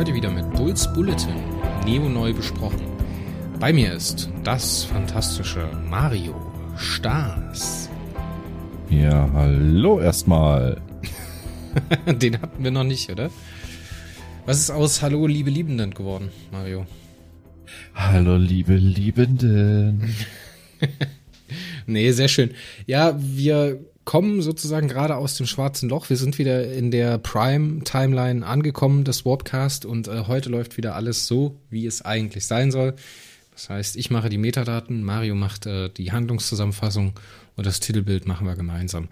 Heute wieder mit Bulls Bulletin, Neo neu besprochen. Bei mir ist das fantastische Mario Stars. Ja, hallo erstmal. Den hatten wir noch nicht, oder? Was ist aus Hallo, liebe Liebenden geworden, Mario? Hallo, liebe Liebenden. nee, sehr schön. Ja, wir kommen sozusagen gerade aus dem schwarzen Loch. Wir sind wieder in der Prime-Timeline angekommen des Warpcast und äh, heute läuft wieder alles so, wie es eigentlich sein soll. Das heißt, ich mache die Metadaten, Mario macht äh, die Handlungszusammenfassung und das Titelbild machen wir gemeinsam.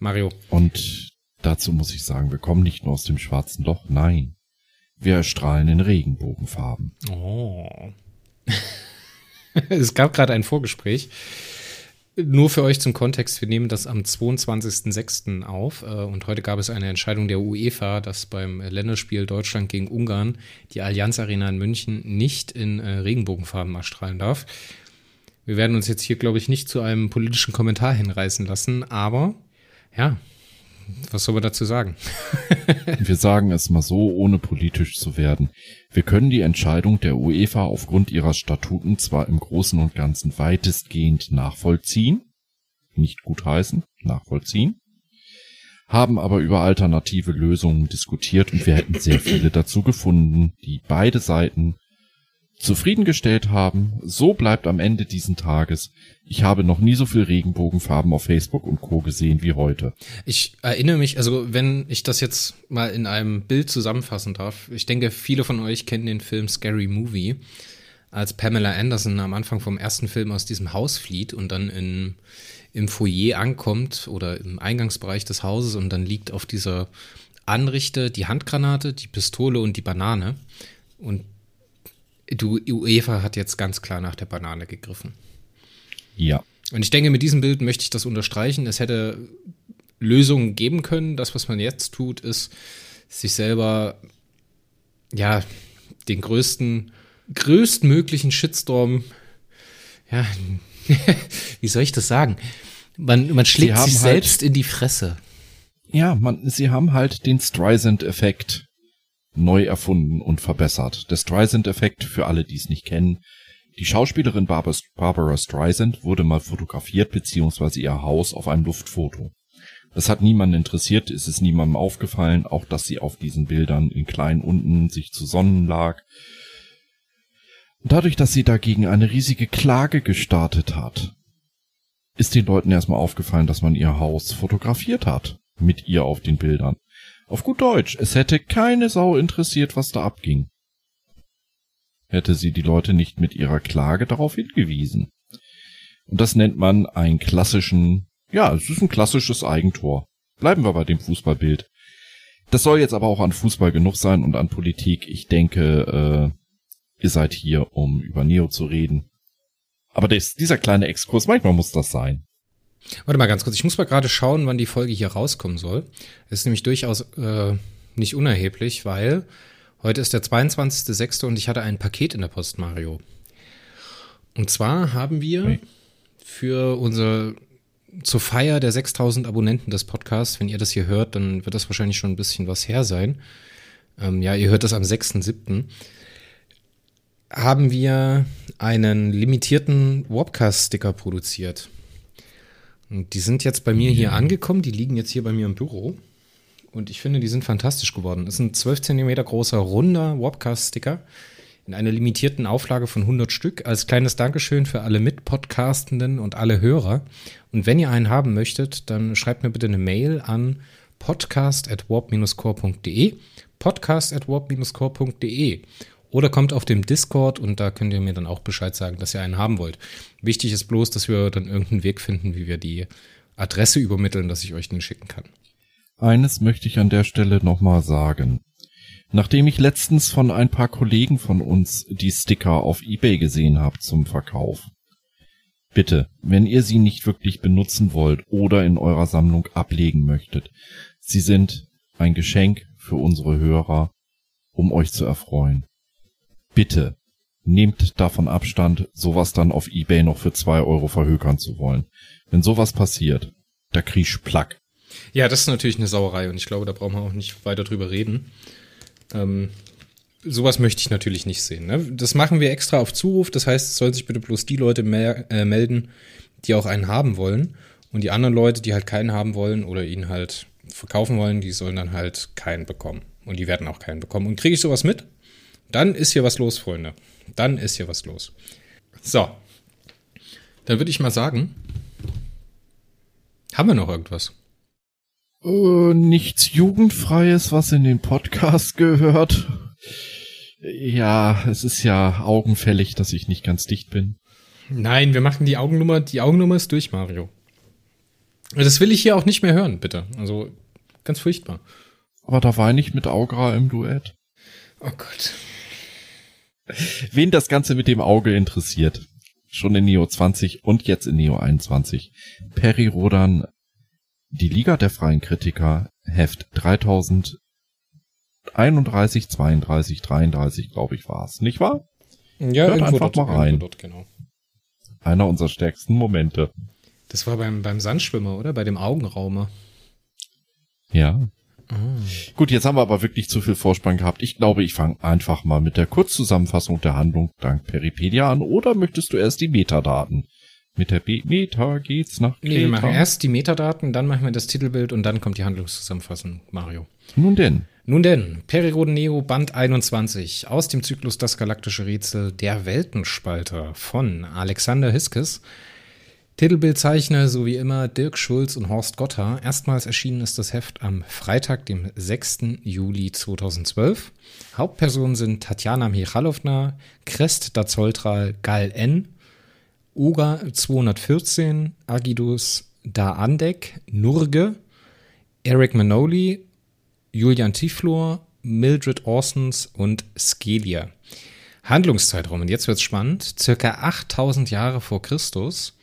Mario. Und dazu muss ich sagen, wir kommen nicht nur aus dem schwarzen Loch, nein. Wir strahlen in Regenbogenfarben. Oh. es gab gerade ein Vorgespräch. Nur für euch zum Kontext, wir nehmen das am 22.06. auf äh, und heute gab es eine Entscheidung der UEFA, dass beim Länderspiel Deutschland gegen Ungarn die Allianz Arena in München nicht in äh, Regenbogenfarben erstrahlen darf. Wir werden uns jetzt hier, glaube ich, nicht zu einem politischen Kommentar hinreißen lassen, aber ja, was soll man dazu sagen? Wir sagen es mal so, ohne politisch zu werden. Wir können die Entscheidung der UEFA aufgrund ihrer Statuten zwar im Großen und Ganzen weitestgehend nachvollziehen, nicht gutheißen, nachvollziehen, haben aber über alternative Lösungen diskutiert und wir hätten sehr viele dazu gefunden, die beide Seiten zufriedengestellt haben. So bleibt am Ende diesen Tages. Ich habe noch nie so viel Regenbogenfarben auf Facebook und Co. gesehen wie heute. Ich erinnere mich, also wenn ich das jetzt mal in einem Bild zusammenfassen darf, ich denke, viele von euch kennen den Film Scary Movie, als Pamela Anderson am Anfang vom ersten Film aus diesem Haus flieht und dann in, im Foyer ankommt oder im Eingangsbereich des Hauses und dann liegt auf dieser Anrichte die Handgranate, die Pistole und die Banane. Und du, UEFA hat jetzt ganz klar nach der Banane gegriffen. Ja. Und ich denke, mit diesem Bild möchte ich das unterstreichen. Es hätte Lösungen geben können. Das, was man jetzt tut, ist, sich selber, ja, den größten, größtmöglichen Shitstorm, ja, wie soll ich das sagen? Man, man schlägt sich halt, selbst in die Fresse. Ja, man, sie haben halt den Streisand-Effekt neu erfunden und verbessert. Der Streisand-Effekt, für alle, die es nicht kennen, die Schauspielerin Barbara Streisand wurde mal fotografiert beziehungsweise ihr Haus auf einem Luftfoto. Das hat niemanden interessiert, ist es niemandem aufgefallen, auch dass sie auf diesen Bildern in klein unten sich zu Sonnen lag. dadurch, dass sie dagegen eine riesige Klage gestartet hat, ist den Leuten erstmal aufgefallen, dass man ihr Haus fotografiert hat mit ihr auf den Bildern. Auf gut Deutsch, es hätte keine Sau interessiert, was da abging. Hätte sie die Leute nicht mit ihrer Klage darauf hingewiesen. Und das nennt man einen klassischen, ja, es ist ein klassisches Eigentor. Bleiben wir bei dem Fußballbild. Das soll jetzt aber auch an Fußball genug sein und an Politik. Ich denke, äh, ihr seid hier, um über Neo zu reden. Aber das, dieser kleine Exkurs, manchmal muss das sein. Warte mal ganz kurz, ich muss mal gerade schauen, wann die Folge hier rauskommen soll. Das ist nämlich durchaus äh, nicht unerheblich, weil heute ist der 22.06. und ich hatte ein Paket in der Post, Mario. Und zwar haben wir für unser zur Feier der 6000 Abonnenten des Podcasts, wenn ihr das hier hört, dann wird das wahrscheinlich schon ein bisschen was her sein. Ähm, ja, ihr hört das am 6.07. Haben wir einen limitierten Wobcast-Sticker produziert. Und die sind jetzt bei mir hier angekommen, die liegen jetzt hier bei mir im Büro. Und ich finde, die sind fantastisch geworden. Das ist ein 12 cm großer, runder Wobcast-Sticker in einer limitierten Auflage von 100 Stück als kleines Dankeschön für alle Mitpodcastenden und alle Hörer. Und wenn ihr einen haben möchtet, dann schreibt mir bitte eine Mail an podcast at oder kommt auf dem Discord und da könnt ihr mir dann auch Bescheid sagen, dass ihr einen haben wollt. Wichtig ist bloß, dass wir dann irgendeinen Weg finden, wie wir die Adresse übermitteln, dass ich euch den schicken kann. Eines möchte ich an der Stelle nochmal sagen. Nachdem ich letztens von ein paar Kollegen von uns die Sticker auf eBay gesehen habe zum Verkauf. Bitte, wenn ihr sie nicht wirklich benutzen wollt oder in eurer Sammlung ablegen möchtet, sie sind ein Geschenk für unsere Hörer, um euch zu erfreuen bitte nehmt davon Abstand, sowas dann auf Ebay noch für zwei Euro verhökern zu wollen. Wenn sowas passiert, da krieg ich Plack. Ja, das ist natürlich eine Sauerei und ich glaube, da brauchen wir auch nicht weiter drüber reden. Ähm, sowas möchte ich natürlich nicht sehen. Ne? Das machen wir extra auf Zuruf. Das heißt, es sollen sich bitte bloß die Leute mehr, äh, melden, die auch einen haben wollen. Und die anderen Leute, die halt keinen haben wollen oder ihn halt verkaufen wollen, die sollen dann halt keinen bekommen. Und die werden auch keinen bekommen. Und kriege ich sowas mit, dann ist hier was los, Freunde. Dann ist hier was los. So. Dann würde ich mal sagen, haben wir noch irgendwas? Äh, nichts Jugendfreies, was in den Podcast gehört. Ja, es ist ja augenfällig, dass ich nicht ganz dicht bin. Nein, wir machen die Augennummer, die Augennummer ist durch, Mario. Das will ich hier auch nicht mehr hören, bitte. Also, ganz furchtbar. Aber da weine ich mit Augra im Duett. Oh Gott. Wen das Ganze mit dem Auge interessiert, schon in Neo 20 und jetzt in Neo 21. Perry Rodan, die Liga der freien Kritiker, Heft 3031, 32, 33, glaube ich, war es. Nicht wahr? Ja, Hört einfach dort, mal rein. Dort, genau. Einer unserer stärksten Momente. Das war beim, beim Sandschwimmer, oder? Bei dem Augenraumer. Ja. Gut, jetzt haben wir aber wirklich zu viel Vorspann gehabt. Ich glaube, ich fange einfach mal mit der Kurzzusammenfassung der Handlung dank Peripedia an. Oder möchtest du erst die Metadaten? Mit der B Meta geht's nach Nee, wir Kreta. machen erst die Metadaten, dann machen wir das Titelbild und dann kommt die Handlungszusammenfassung, Mario. Nun denn. Nun denn, Periroden Neo Band 21 aus dem Zyklus Das galaktische Rätsel Der Weltenspalter von Alexander Hiskes. Titelbildzeichner, so wie immer, Dirk Schulz und Horst Gotha. Erstmals erschienen ist das Heft am Freitag, dem 6. Juli 2012. Hauptpersonen sind Tatjana Michalowna, Krest Dazoltral, Gal N., Oga 214, Agidus Daandek, Nurge, Eric Manoli, Julian Tiflor, Mildred Orsons und Skelia. Handlungszeitraum, und jetzt wird's spannend, circa 8000 Jahre vor Christus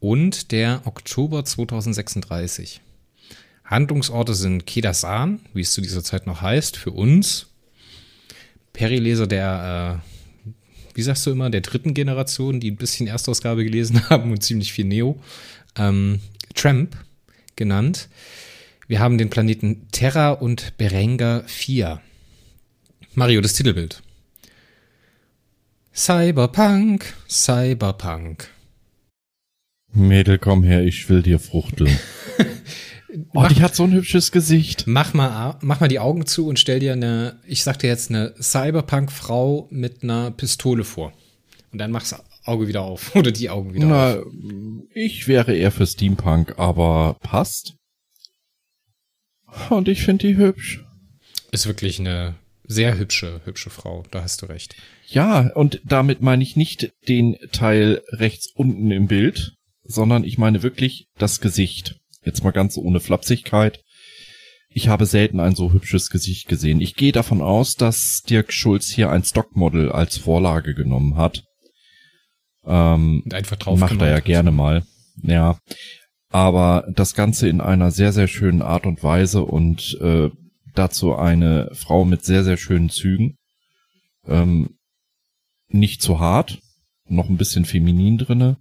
und der Oktober 2036. Handlungsorte sind Kedasan, wie es zu dieser Zeit noch heißt, für uns. Perileser der, äh, wie sagst du immer, der dritten Generation, die ein bisschen Erstausgabe gelesen haben und ziemlich viel Neo. Ähm, Tramp genannt. Wir haben den Planeten Terra und Berenga 4. Mario, das Titelbild. Cyberpunk, Cyberpunk. Mädel, komm her, ich will dir fruchteln. oh, die hat so ein hübsches Gesicht. Mach mal, mach mal die Augen zu und stell dir eine, ich sag dir jetzt eine Cyberpunk-Frau mit einer Pistole vor. Und dann machst du Auge wieder auf. Oder die Augen wieder Na, auf. ich wäre eher für Steampunk, aber passt. Und ich finde die hübsch. Ist wirklich eine sehr hübsche, hübsche Frau. Da hast du recht. Ja, und damit meine ich nicht den Teil rechts unten im Bild, sondern ich meine wirklich das Gesicht. Jetzt mal ganz ohne Flapsigkeit. Ich habe selten ein so hübsches Gesicht gesehen. Ich gehe davon aus, dass Dirk Schulz hier ein Stockmodel als Vorlage genommen hat. Ähm, einfach drauf macht er ja gerne mal. Ja. Aber das Ganze in einer sehr, sehr schönen Art und Weise und äh, dazu eine Frau mit sehr, sehr schönen Zügen. Ähm, nicht zu hart, noch ein bisschen feminin drinne,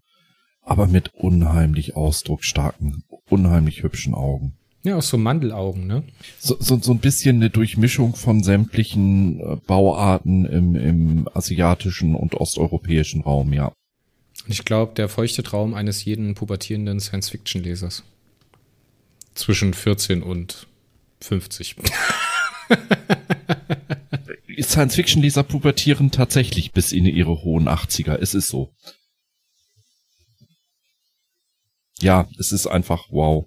aber mit unheimlich ausdrucksstarken, unheimlich hübschen Augen. Ja, auch so Mandelaugen, ne? So, so, so ein bisschen eine Durchmischung von sämtlichen äh, Bauarten im, im asiatischen und osteuropäischen Raum, ja. Und ich glaube, der feuchte Traum eines jeden pubertierenden Science-Fiction-Lesers. Zwischen 14 und 50. Science-Fiction-Leser pubertieren tatsächlich bis in ihre hohen 80er. Es ist so. Ja, es ist einfach wow.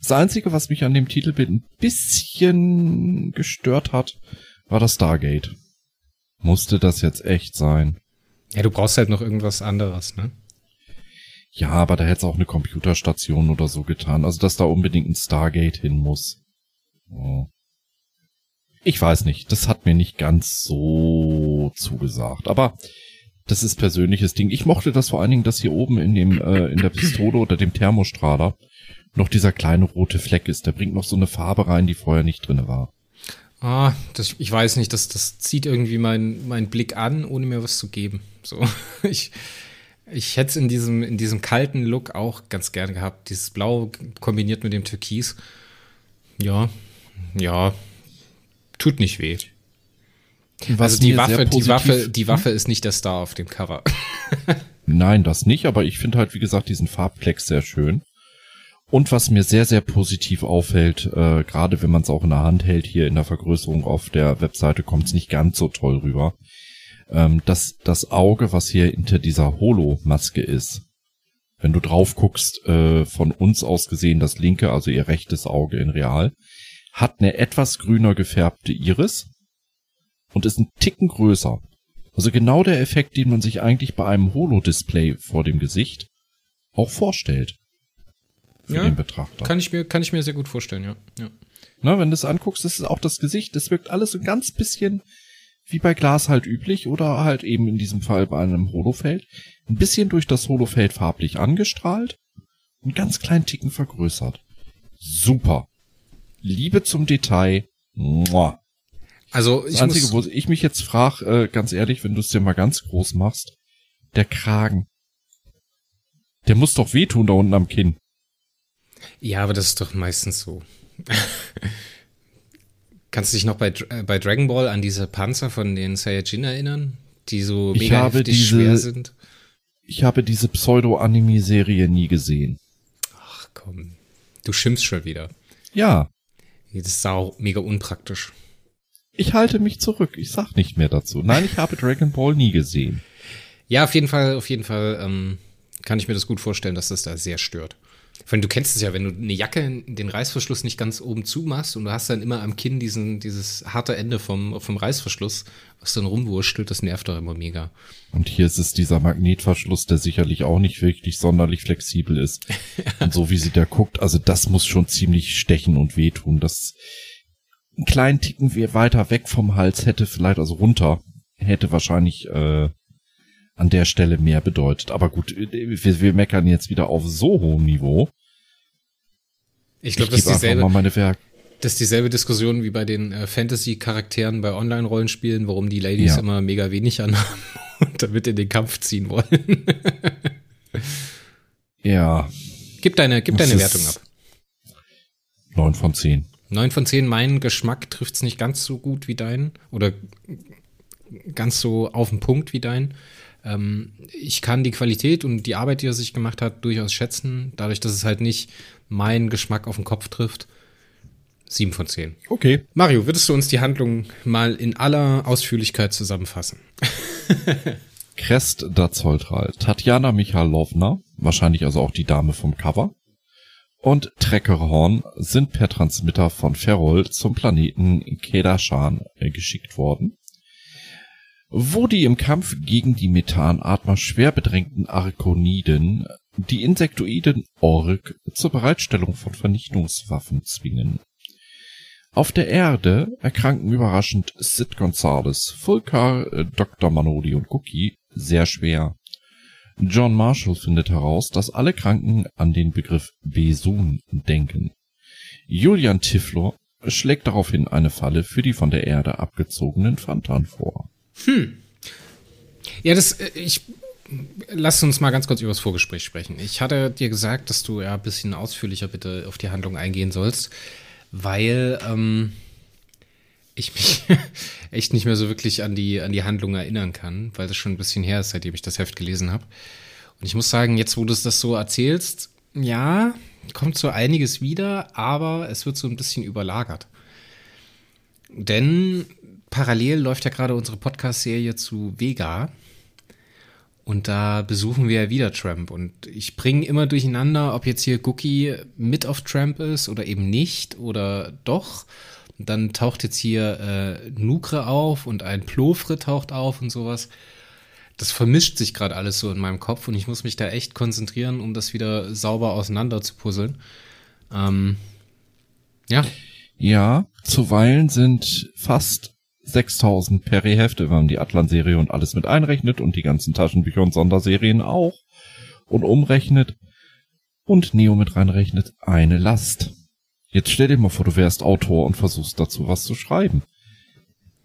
Das Einzige, was mich an dem Titelbild ein bisschen gestört hat, war das Stargate. Musste das jetzt echt sein? Ja, du brauchst halt noch irgendwas anderes, ne? Ja, aber da hätte es auch eine Computerstation oder so getan. Also, dass da unbedingt ein Stargate hin muss. Oh. Ich weiß nicht. Das hat mir nicht ganz so zugesagt. Aber das ist persönliches Ding. Ich mochte das vor allen Dingen, dass hier oben in dem, äh, in der Pistole oder dem Thermostrahler noch dieser kleine rote Fleck ist. Der bringt noch so eine Farbe rein, die vorher nicht drinne war. Ah, das, ich weiß nicht, das, das zieht irgendwie meinen mein Blick an, ohne mir was zu geben. So, ich, ich hätte es in diesem, in diesem kalten Look auch ganz gerne gehabt. Dieses Blau kombiniert mit dem Türkis. Ja, ja, tut nicht weh. Was also die Waffe, die Waffe, die Waffe ist nicht der Star auf dem Cover. Nein, das nicht, aber ich finde halt, wie gesagt, diesen Farbplex sehr schön. Und was mir sehr, sehr positiv auffällt, äh, gerade wenn man es auch in der Hand hält, hier in der Vergrößerung auf der Webseite kommt es nicht ganz so toll rüber, ähm, dass das Auge, was hier hinter dieser Holo-Maske ist, wenn du drauf guckst, äh, von uns aus gesehen, das linke, also ihr rechtes Auge in real, hat eine etwas grüner gefärbte Iris und ist ein Ticken größer. Also genau der Effekt, den man sich eigentlich bei einem Holo-Display vor dem Gesicht auch vorstellt. Für Ja, den Betrachter. Kann ich mir, kann ich mir sehr gut vorstellen, ja. ja. Na, wenn du es anguckst, ist auch das Gesicht, das wirkt alles so ein ganz bisschen wie bei Glas halt üblich oder halt eben in diesem Fall bei einem Holofeld. Ein bisschen durch das Holofeld farblich angestrahlt und ganz kleinen Ticken vergrößert. Super. Liebe zum Detail. Mua. Also Das ich Einzige, muss, wo ich mich jetzt frage, äh, ganz ehrlich, wenn du es dir mal ganz groß machst, der Kragen. Der muss doch wehtun da unten am Kinn. ja, aber das ist doch meistens so. Kannst du dich noch bei, äh, bei Dragon Ball an diese Panzer von den Saiyajin erinnern? Die so Ich mega habe diese- schwer sind? Ich habe diese Pseudo-Anime-Serie nie gesehen. Ach komm, du schimpfst schon wieder. Ja, Das ist auch mega unpraktisch. Ich halte mich zurück. Ich sag nicht mehr dazu. Nein, ich habe Dragon Ball nie gesehen. Ja, auf jeden Fall, auf jeden Fall ähm, kann ich mir das gut vorstellen, dass das da sehr stört. Vor allem, du kennst es ja, wenn du eine Jacke, den Reißverschluss nicht ganz oben zu machst und du hast dann immer am Kinn diesen, dieses harte Ende vom, vom Reißverschluss, was dann rumwurschtelt, das nervt doch immer mega. Und hier ist es dieser Magnetverschluss, der sicherlich auch nicht wirklich sonderlich flexibel ist. Und so wie sie da guckt, also das muss schon ziemlich stechen und wehtun. Das einen kleinen Ticken we- weiter weg vom Hals hätte vielleicht, also runter, hätte wahrscheinlich äh, an der Stelle mehr bedeutet. Aber gut, äh, wir, wir meckern jetzt wieder auf so hohem Niveau. Ich glaube, das, ist dieselbe- mal meine Werk. das ist dieselbe Diskussion wie bei den äh, Fantasy-Charakteren bei Online-Rollenspielen, warum die Ladies Ja. immer mega wenig anhaben und damit in den Kampf ziehen wollen. Ja, gib deine, gib Das deine Wertung ab. neun von zehn. 9 von 10, mein Geschmack trifft's nicht ganz so gut wie dein oder ganz so auf den Punkt wie dein. Ähm, ich kann die Qualität und die Arbeit, die er sich gemacht hat, durchaus schätzen, dadurch, dass es halt nicht meinen Geschmack auf den Kopf trifft. 7 von 10. Okay. Mario, würdest du uns die Handlung mal in aller Ausführlichkeit zusammenfassen? Crest Dazoldral, Tatjana Michalowna, wahrscheinlich also auch die Dame vom Cover, und Treckerhorn sind per Transmitter von Ferrol zum Planeten Kedashan äh, geschickt worden, wo die im Kampf gegen die Methanatmer schwer bedrängten Arkoniden die Insektoiden Ork zur Bereitstellung von Vernichtungswaffen zwingen. Auf der Erde erkranken überraschend Sid Gonzales, Fulcar, äh, Dr. Manoli und Cookie sehr schwer. John Marshall findet heraus, dass alle Kranken an den Begriff Besun denken. Julian Tiflo schlägt daraufhin eine Falle für die von der Erde abgezogenen Fantan vor. Ja, das, äh, ich, lass uns mal ganz kurz über das Vorgespräch sprechen. Ich hatte dir gesagt, dass du ja ein bisschen ausführlicher bitte auf die Handlung eingehen sollst, weil ähm, ich mich echt nicht mehr so wirklich an die, an die Handlung erinnern kann, weil das schon ein bisschen her ist, seitdem ich das Heft gelesen habe. Und ich muss sagen, jetzt wo du das so erzählst, ja, kommt so einiges wieder, aber es wird so ein bisschen überlagert. Denn parallel läuft ja gerade unsere Podcast-Serie zu Vega. Und da besuchen wir ja wieder Tramp. Und ich bringe immer durcheinander, ob jetzt hier Cookie mit auf Tramp ist oder eben nicht oder doch. Dann taucht jetzt hier äh, Nukre auf und ein Plofre taucht auf und sowas. Das vermischt sich gerade alles so in meinem Kopf und ich muss mich da echt konzentrieren, um das wieder sauber auseinander zu puzzeln. Ähm, ja, Ja, zuweilen sind fast 6000 Peri-Hefte, wenn man die Atlan-Serie und alles mit einrechnet und die ganzen Taschenbücher und Sonderserien auch und umrechnet und Neo mit reinrechnet, eine Last. Jetzt stell dir mal vor, du wärst Autor und versuchst dazu was zu schreiben.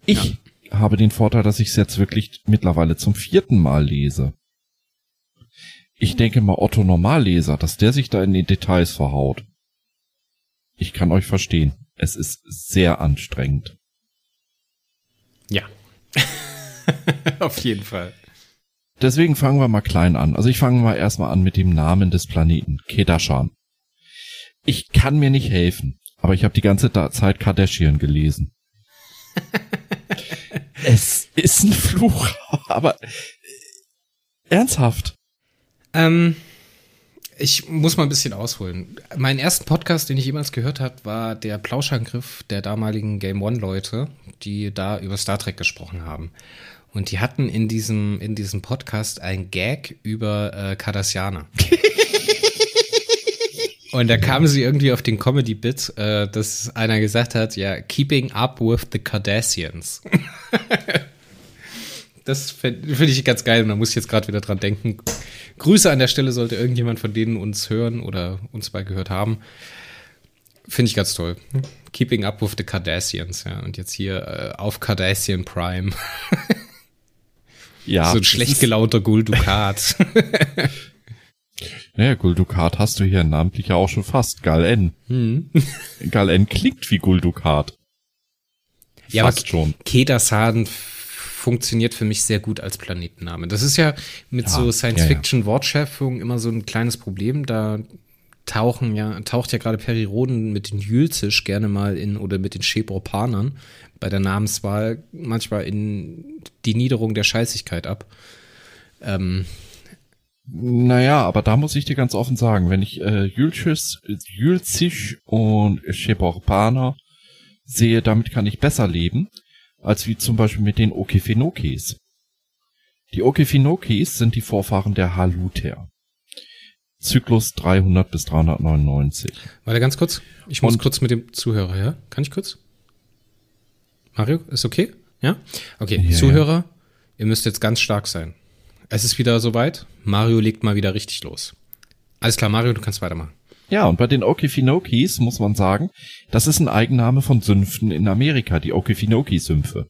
Ich habe den Vorteil, dass ich es jetzt wirklich mittlerweile zum vierten Mal lese. Ich denke mal Otto Normalleser, dass der sich da in die Details verhaut. Ich kann euch verstehen. Es ist sehr anstrengend. Ja. Auf jeden Fall. Deswegen fangen wir mal klein an. Also ich fange mal erstmal an mit dem Namen des Planeten, Kedashan. Ich kann mir nicht helfen, aber ich habe die ganze Zeit Kardashian gelesen. es ist ein Fluch, aber ernsthaft. Ähm, ich muss mal ein bisschen ausholen. Mein ersten Podcast, den ich jemals gehört habe, war der Plauschangriff der damaligen Game One-Leute, die da über Star Trek gesprochen haben. Und die hatten in diesem, in diesem Podcast ein Gag über äh, Cardassianer. Und da kamen sie irgendwie auf den Comedy-Bit, äh, dass einer gesagt hat, ja, keeping up with the Cardassians. das finde find ich ganz geil und da muss ich jetzt gerade wieder dran denken. Grüße an der Stelle, sollte irgendjemand von denen uns hören oder uns mal gehört haben. Finde ich ganz toll. Keeping up with the Cardassians, ja. Und jetzt hier äh, auf Cardassian Prime. ja. So ein schlecht gelaunter Guldukat. naja, Guldukat hast du hier namentlich ja auch schon fast. Gal N. Hm. Gal N klingt wie Guldukat. Ja, fast aber schon. Kedasan funktioniert für mich sehr gut als Planetenname. Das ist ja mit ja, so Science-Fiction-Wortschöpfung immer so ein kleines Problem. Da tauchen ja, taucht ja gerade Peri Roden mit den Jülzisch gerne mal in oder mit den Schebropanern bei der Namenswahl manchmal in die Niederung der Scheißigkeit ab. Ähm, naja, aber da muss ich dir ganz offen sagen, wenn ich äh, Jülzisch, Jülzisch und Schebropaner sehe, damit kann ich besser leben als wie zum Beispiel mit den Okefenokis. Die Okefenokis sind die Vorfahren der Haluter. Zyklus 300 bis 399. Warte ganz kurz. Ich muss Und, kurz mit dem Zuhörer, ja? Kann ich kurz? Mario, ist okay? Ja? Okay, ja, Zuhörer, ja. ihr müsst jetzt ganz stark sein. Es ist wieder soweit. Mario legt mal wieder richtig los. Alles klar, Mario, du kannst weitermachen. Ja, und bei den Okefinokis muss man sagen, das ist ein Eigenname von Sümpfen in Amerika, die Okefinoki-Sümpfe.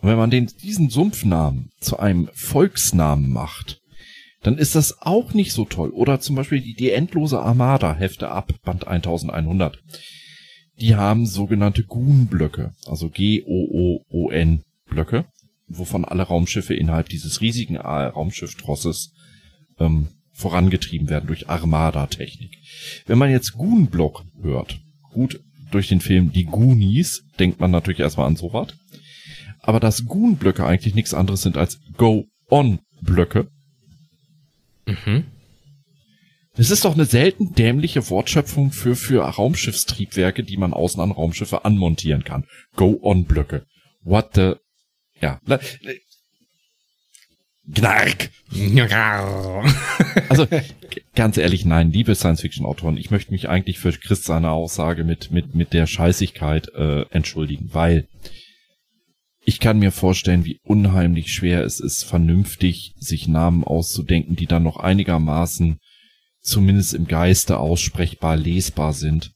Und wenn man den, diesen Sumpfnamen zu einem Volksnamen macht, dann ist das auch nicht so toll. Oder zum Beispiel die, die endlose Armada, Hefte ab, Band 1100. Die haben sogenannte Goon-Blöcke, also G-O-O-O-N-Blöcke, wovon alle Raumschiffe innerhalb dieses riesigen Raumschifftrosses ähm, vorangetrieben werden durch Armada-Technik. Wenn man jetzt Goon-Block hört, gut, durch den Film Die Goonies denkt man natürlich erstmal an sowas. Aber dass Goon-Blöcke eigentlich nichts anderes sind als Go-On-Blöcke. Mhm. Das ist doch eine selten dämliche Wortschöpfung für, für Raumschiffstriebwerke, die man außen an Raumschiffe anmontieren kann. Go-On-Blöcke. What the... Ja. Gnark. also, ganz ehrlich, nein, liebe Science-Fiction-Autoren, ich möchte mich eigentlich für Chris seine Aussage mit, mit, mit der Scheißigkeit äh, entschuldigen, weil ich kann mir vorstellen, wie unheimlich schwer es ist, vernünftig sich Namen auszudenken, die dann noch einigermaßen zumindest im Geiste aussprechbar lesbar sind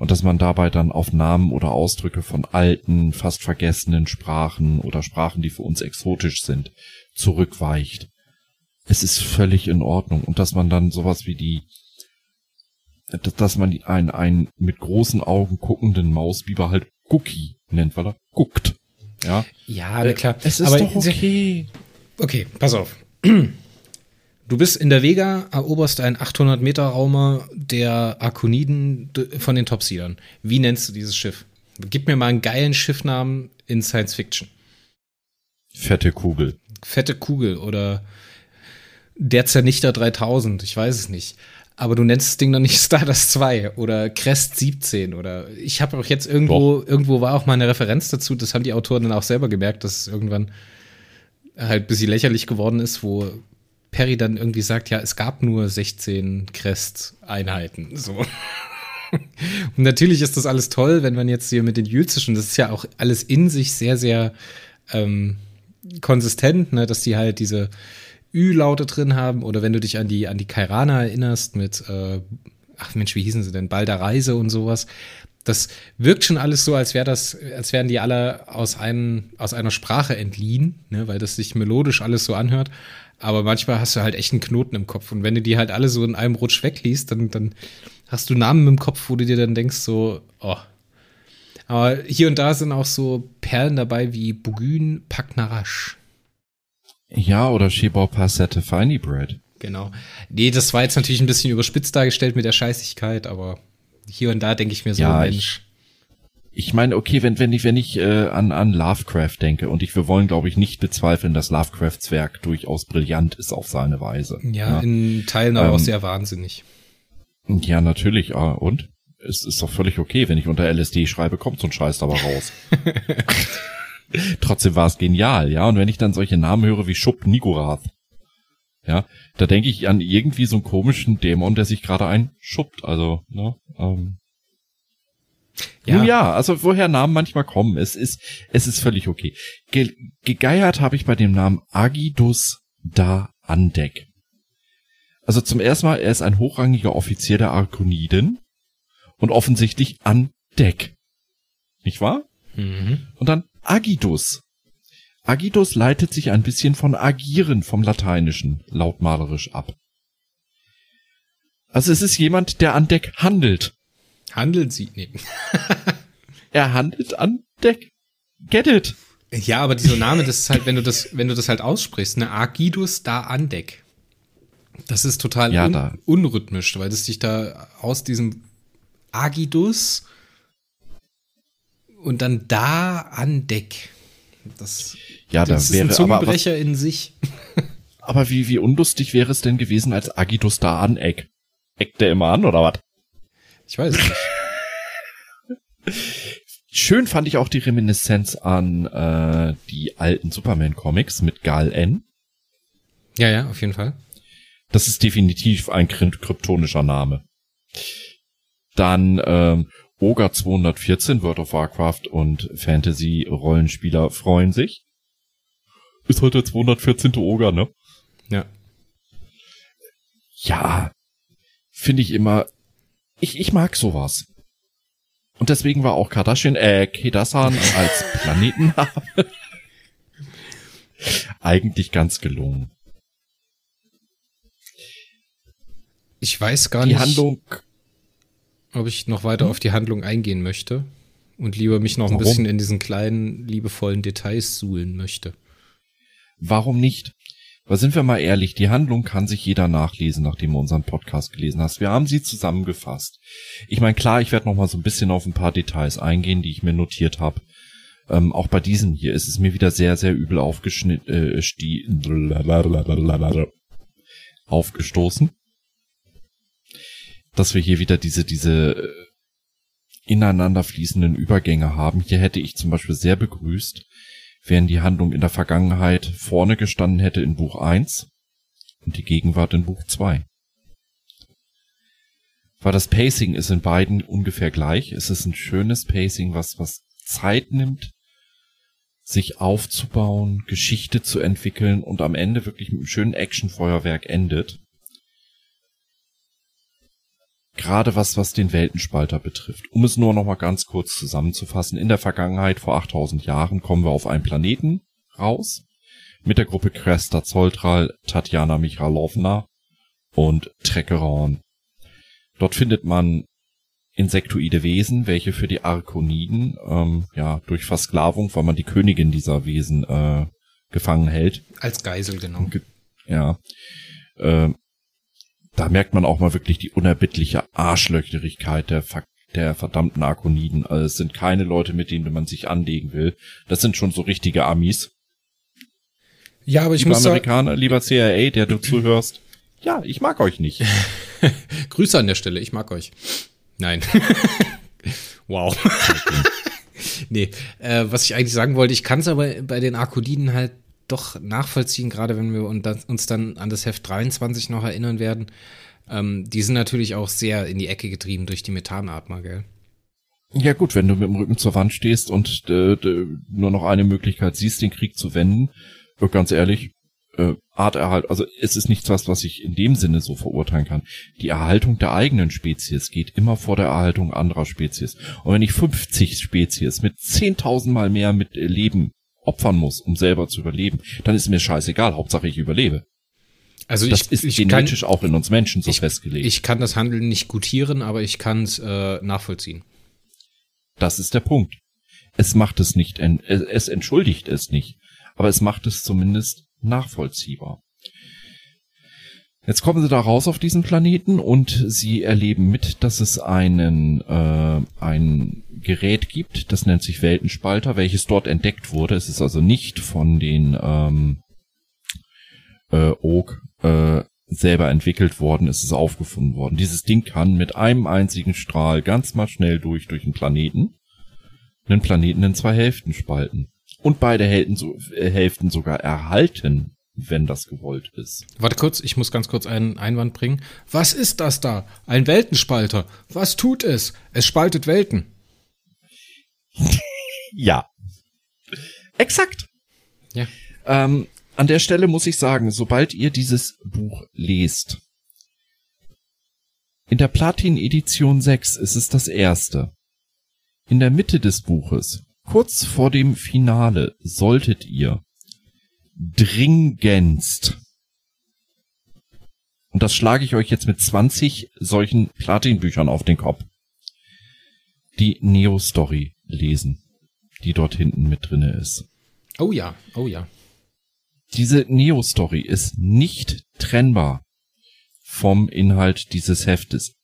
und dass man dabei dann auf Namen oder Ausdrücke von alten, fast vergessenen Sprachen oder Sprachen, die für uns exotisch sind, zurückweicht. Es ist völlig in Ordnung. Und dass man dann sowas wie die, dass man einen, einen mit großen Augen guckenden Mausbiber halt Cookie nennt, weil er guckt. Ja, ja na klar. Es ist Aber doch okay. Okay, pass auf. Du bist in der Vega, eroberst einen 800 Meter Raumer der Arkoniden von den Topseedern. Wie nennst du dieses Schiff? Gib mir mal einen geilen Schiffnamen in Science Fiction. Fette Kugel fette Kugel oder der Zernichter 3000, ich weiß es nicht. Aber du nennst das Ding dann nicht Stardust 2 oder Crest 17 oder ich habe auch jetzt irgendwo, Doch. irgendwo war auch mal eine Referenz dazu, das haben die Autoren dann auch selber gemerkt, dass es irgendwann halt ein bisschen lächerlich geworden ist, wo Perry dann irgendwie sagt, ja, es gab nur 16 Crest-Einheiten, so. Und natürlich ist das alles toll, wenn man jetzt hier mit den Jülzischen, das ist ja auch alles in sich sehr, sehr ähm, konsistent, ne, dass die halt diese Ü-Laute drin haben. Oder wenn du dich an die, an die Kairana erinnerst mit, äh, ach Mensch, wie hießen sie denn? Balder Reise und sowas. Das wirkt schon alles so, als wäre das, als wären die alle aus, einem, aus einer Sprache entliehen, ne, weil das sich melodisch alles so anhört. Aber manchmal hast du halt echt einen Knoten im Kopf. Und wenn du die halt alle so in einem Rutsch wegliest, dann, dann hast du Namen im Kopf, wo du dir dann denkst, so, oh, Aber hier und da sind auch so Perlen dabei wie Bugün Paknarash. Ja, oder Shebau Passette Finey Bread. Genau. Nee, das war jetzt natürlich ein bisschen überspitzt dargestellt mit der Scheißigkeit, aber hier und da denke ich mir so, Ja, Mensch. Ich meine, okay, wenn, wenn ich, wenn ich äh, an, an Lovecraft denke, und ich, wir wollen, glaube ich, nicht bezweifeln, dass Lovecrafts Werk durchaus brillant ist auf seine Weise. Ja, in Teilen aber auch Ähm, sehr wahnsinnig. Ja, natürlich. Ah, und? Es ist doch völlig okay, wenn ich unter LSD schreibe, kommt so ein Scheiß dabei raus. Trotzdem war es genial, ja. Und wenn ich dann solche Namen höre wie Schupp Nigorath, ja, da denke ich an irgendwie so einen komischen Dämon, der sich gerade einschuppt. Also, ne? Ähm, ja. Nun ja, also woher Namen manchmal kommen, es ist, es ist völlig okay. Ge gegeiert habe ich bei dem Namen Agidus da Andek. Also zum ersten Mal, er ist ein hochrangiger Offizier der Arkoniden und offensichtlich an Deck. Nicht wahr? Mhm. Und dann Agidus. Agidus leitet sich ein bisschen von agieren vom Lateinischen lautmalerisch ab. Also es ist jemand, der an Deck handelt. Handeln sie. Nee. Er handelt an Deck. Get it? Ja, aber dieser Name, das ist halt, wenn du das, wenn du das halt aussprichst, ne, Agidus da Andeck. Das ist total Ja, un da. unrhythmisch, weil das sich da aus diesem Agidus und dann da Andeck. Das, Ja, da das ist wäre ein aber, was, Zungenbrecher in sich. aber wie, wie unlustig wäre es denn gewesen als Agidus da an Eck? Eckt der immer an, oder was? Ich weiß es nicht. Schön fand ich auch die Reminiszenz an äh, die alten Superman-Comics mit Gal N. Ja, ja, auf jeden Fall. Das ist definitiv ein krypt- kryptonischer Name. Dann ähm, Oga 214, World of Warcraft und Fantasy-Rollenspieler freuen sich. Ist heute der 214. Oga, ne? Ja. Ja, finde ich immer. Ich, ich mag sowas. Und deswegen war auch Kardashian, äh, Kedasan als Planetenname eigentlich ganz gelungen. Ich weiß gar Die nicht, Handlung, ob ich noch weiter auf die Handlung eingehen möchte und lieber mich noch ein Warum? bisschen in diesen kleinen, liebevollen Details suhlen möchte. warum nicht? Weil sind wir mal ehrlich, die Handlung kann sich jeder nachlesen, nachdem du unseren Podcast gelesen hast. Wir haben sie zusammengefasst. Ich meine, klar, ich werde noch mal so ein bisschen auf ein paar Details eingehen, die ich mir notiert habe. Ähm, auch bei diesem hier ist es mir wieder sehr, sehr übel aufgeschnitten, äh, sti- aufgestoßen, dass wir hier wieder diese, diese äh, ineinander fließenden Übergänge haben. Hier hätte ich zum Beispiel sehr begrüßt, während die Handlung in der Vergangenheit vorne gestanden hätte in Buch 1 und die Gegenwart in Buch 2. Weil das Pacing ist in beiden ungefähr gleich. Es ist ein schönes Pacing, was, was Zeit nimmt, sich aufzubauen, Geschichte zu entwickeln und am Ende wirklich mit einem schönen Actionfeuerwerk endet. Gerade was, was den Weltenspalter betrifft. Um es nur noch mal ganz kurz zusammenzufassen. In der Vergangenheit, vor 8000 Jahren, kommen wir auf einen Planeten raus. Mit der Gruppe Kresta Zoltral, Tatjana Michalowna und Trekkeron. Dort findet man insektoide Wesen, welche für die Arkoniden, ähm, ja, durch Versklavung, weil man die Königin dieser Wesen äh, gefangen hält, Als Geisel, genau. Ge- ja. Äh, da merkt man auch mal wirklich die unerbittliche Arschlöcherigkeit der, Ver- der verdammten Arkoniden. Also es sind keine Leute, mit denen man sich anlegen will. Das sind schon so richtige Amis. Ja, aber ich Lieber muss sagen, Amerikaner, lieber CIA, der du zuhörst. Ja, ich mag euch nicht. Grüße an der Stelle, ich mag euch. Nein. wow. nee, äh, was ich eigentlich sagen wollte, ich kann es aber bei den Arkodiden halt doch nachvollziehen, gerade wenn wir uns dann an das Heft 23 noch erinnern werden. Ähm, die sind natürlich auch sehr in die Ecke getrieben durch die Methanatmer, gell? Ja gut, wenn du mit dem Rücken zur Wand stehst und äh, nur noch eine Möglichkeit siehst, den Krieg zu wenden, äh, ganz ehrlich, äh, Arterhalt, also es ist nichts was, was ich in dem Sinne so verurteilen kann. Die Erhaltung der eigenen Spezies geht immer vor der Erhaltung anderer Spezies. Und wenn ich 50 Spezies mit 10.000 Mal mehr mit Leben opfern muss, um selber zu überleben, dann ist mir scheißegal, Hauptsache ich überlebe. Also Das ich, ist ich, kann, genetisch auch in uns Menschen so ich, festgelegt. ich kann das Handeln nicht gutieren, aber ich kann es äh, nachvollziehen. Das ist der Punkt. Es macht es nicht, es entschuldigt es nicht, aber es macht es zumindest nachvollziehbar. Jetzt kommen sie da raus auf diesen Planeten und sie erleben mit, dass es einen äh, ein Gerät gibt, das nennt sich Weltenspalter, welches dort entdeckt wurde. Es ist also nicht von den ähm, äh, Oak äh, selber entwickelt worden, es ist aufgefunden worden. Dieses Ding kann mit einem einzigen Strahl ganz mal schnell durch durch den Planeten, einen Planeten in zwei Hälften spalten und beide Hälften, äh, Hälften sogar erhalten, wenn das gewollt ist. Warte kurz, ich muss ganz kurz einen Einwand bringen. Was ist das da? Ein Weltenspalter. Was tut es? Es spaltet Welten. ja. Exakt. Ja. Ähm, an der Stelle muss ich sagen, sobald ihr dieses Buch lest, in der Platin-Edition 6 ist es das erste. In der Mitte des Buches, kurz vor dem Finale, solltet ihr dringendst und das schlage ich euch jetzt mit 20 solchen Platin-Büchern auf den Kopf. Die Neo-Story lesen, die dort hinten mit drinne ist. Oh ja, oh ja diese Neo-Story ist nicht trennbar vom Inhalt dieses Heftes.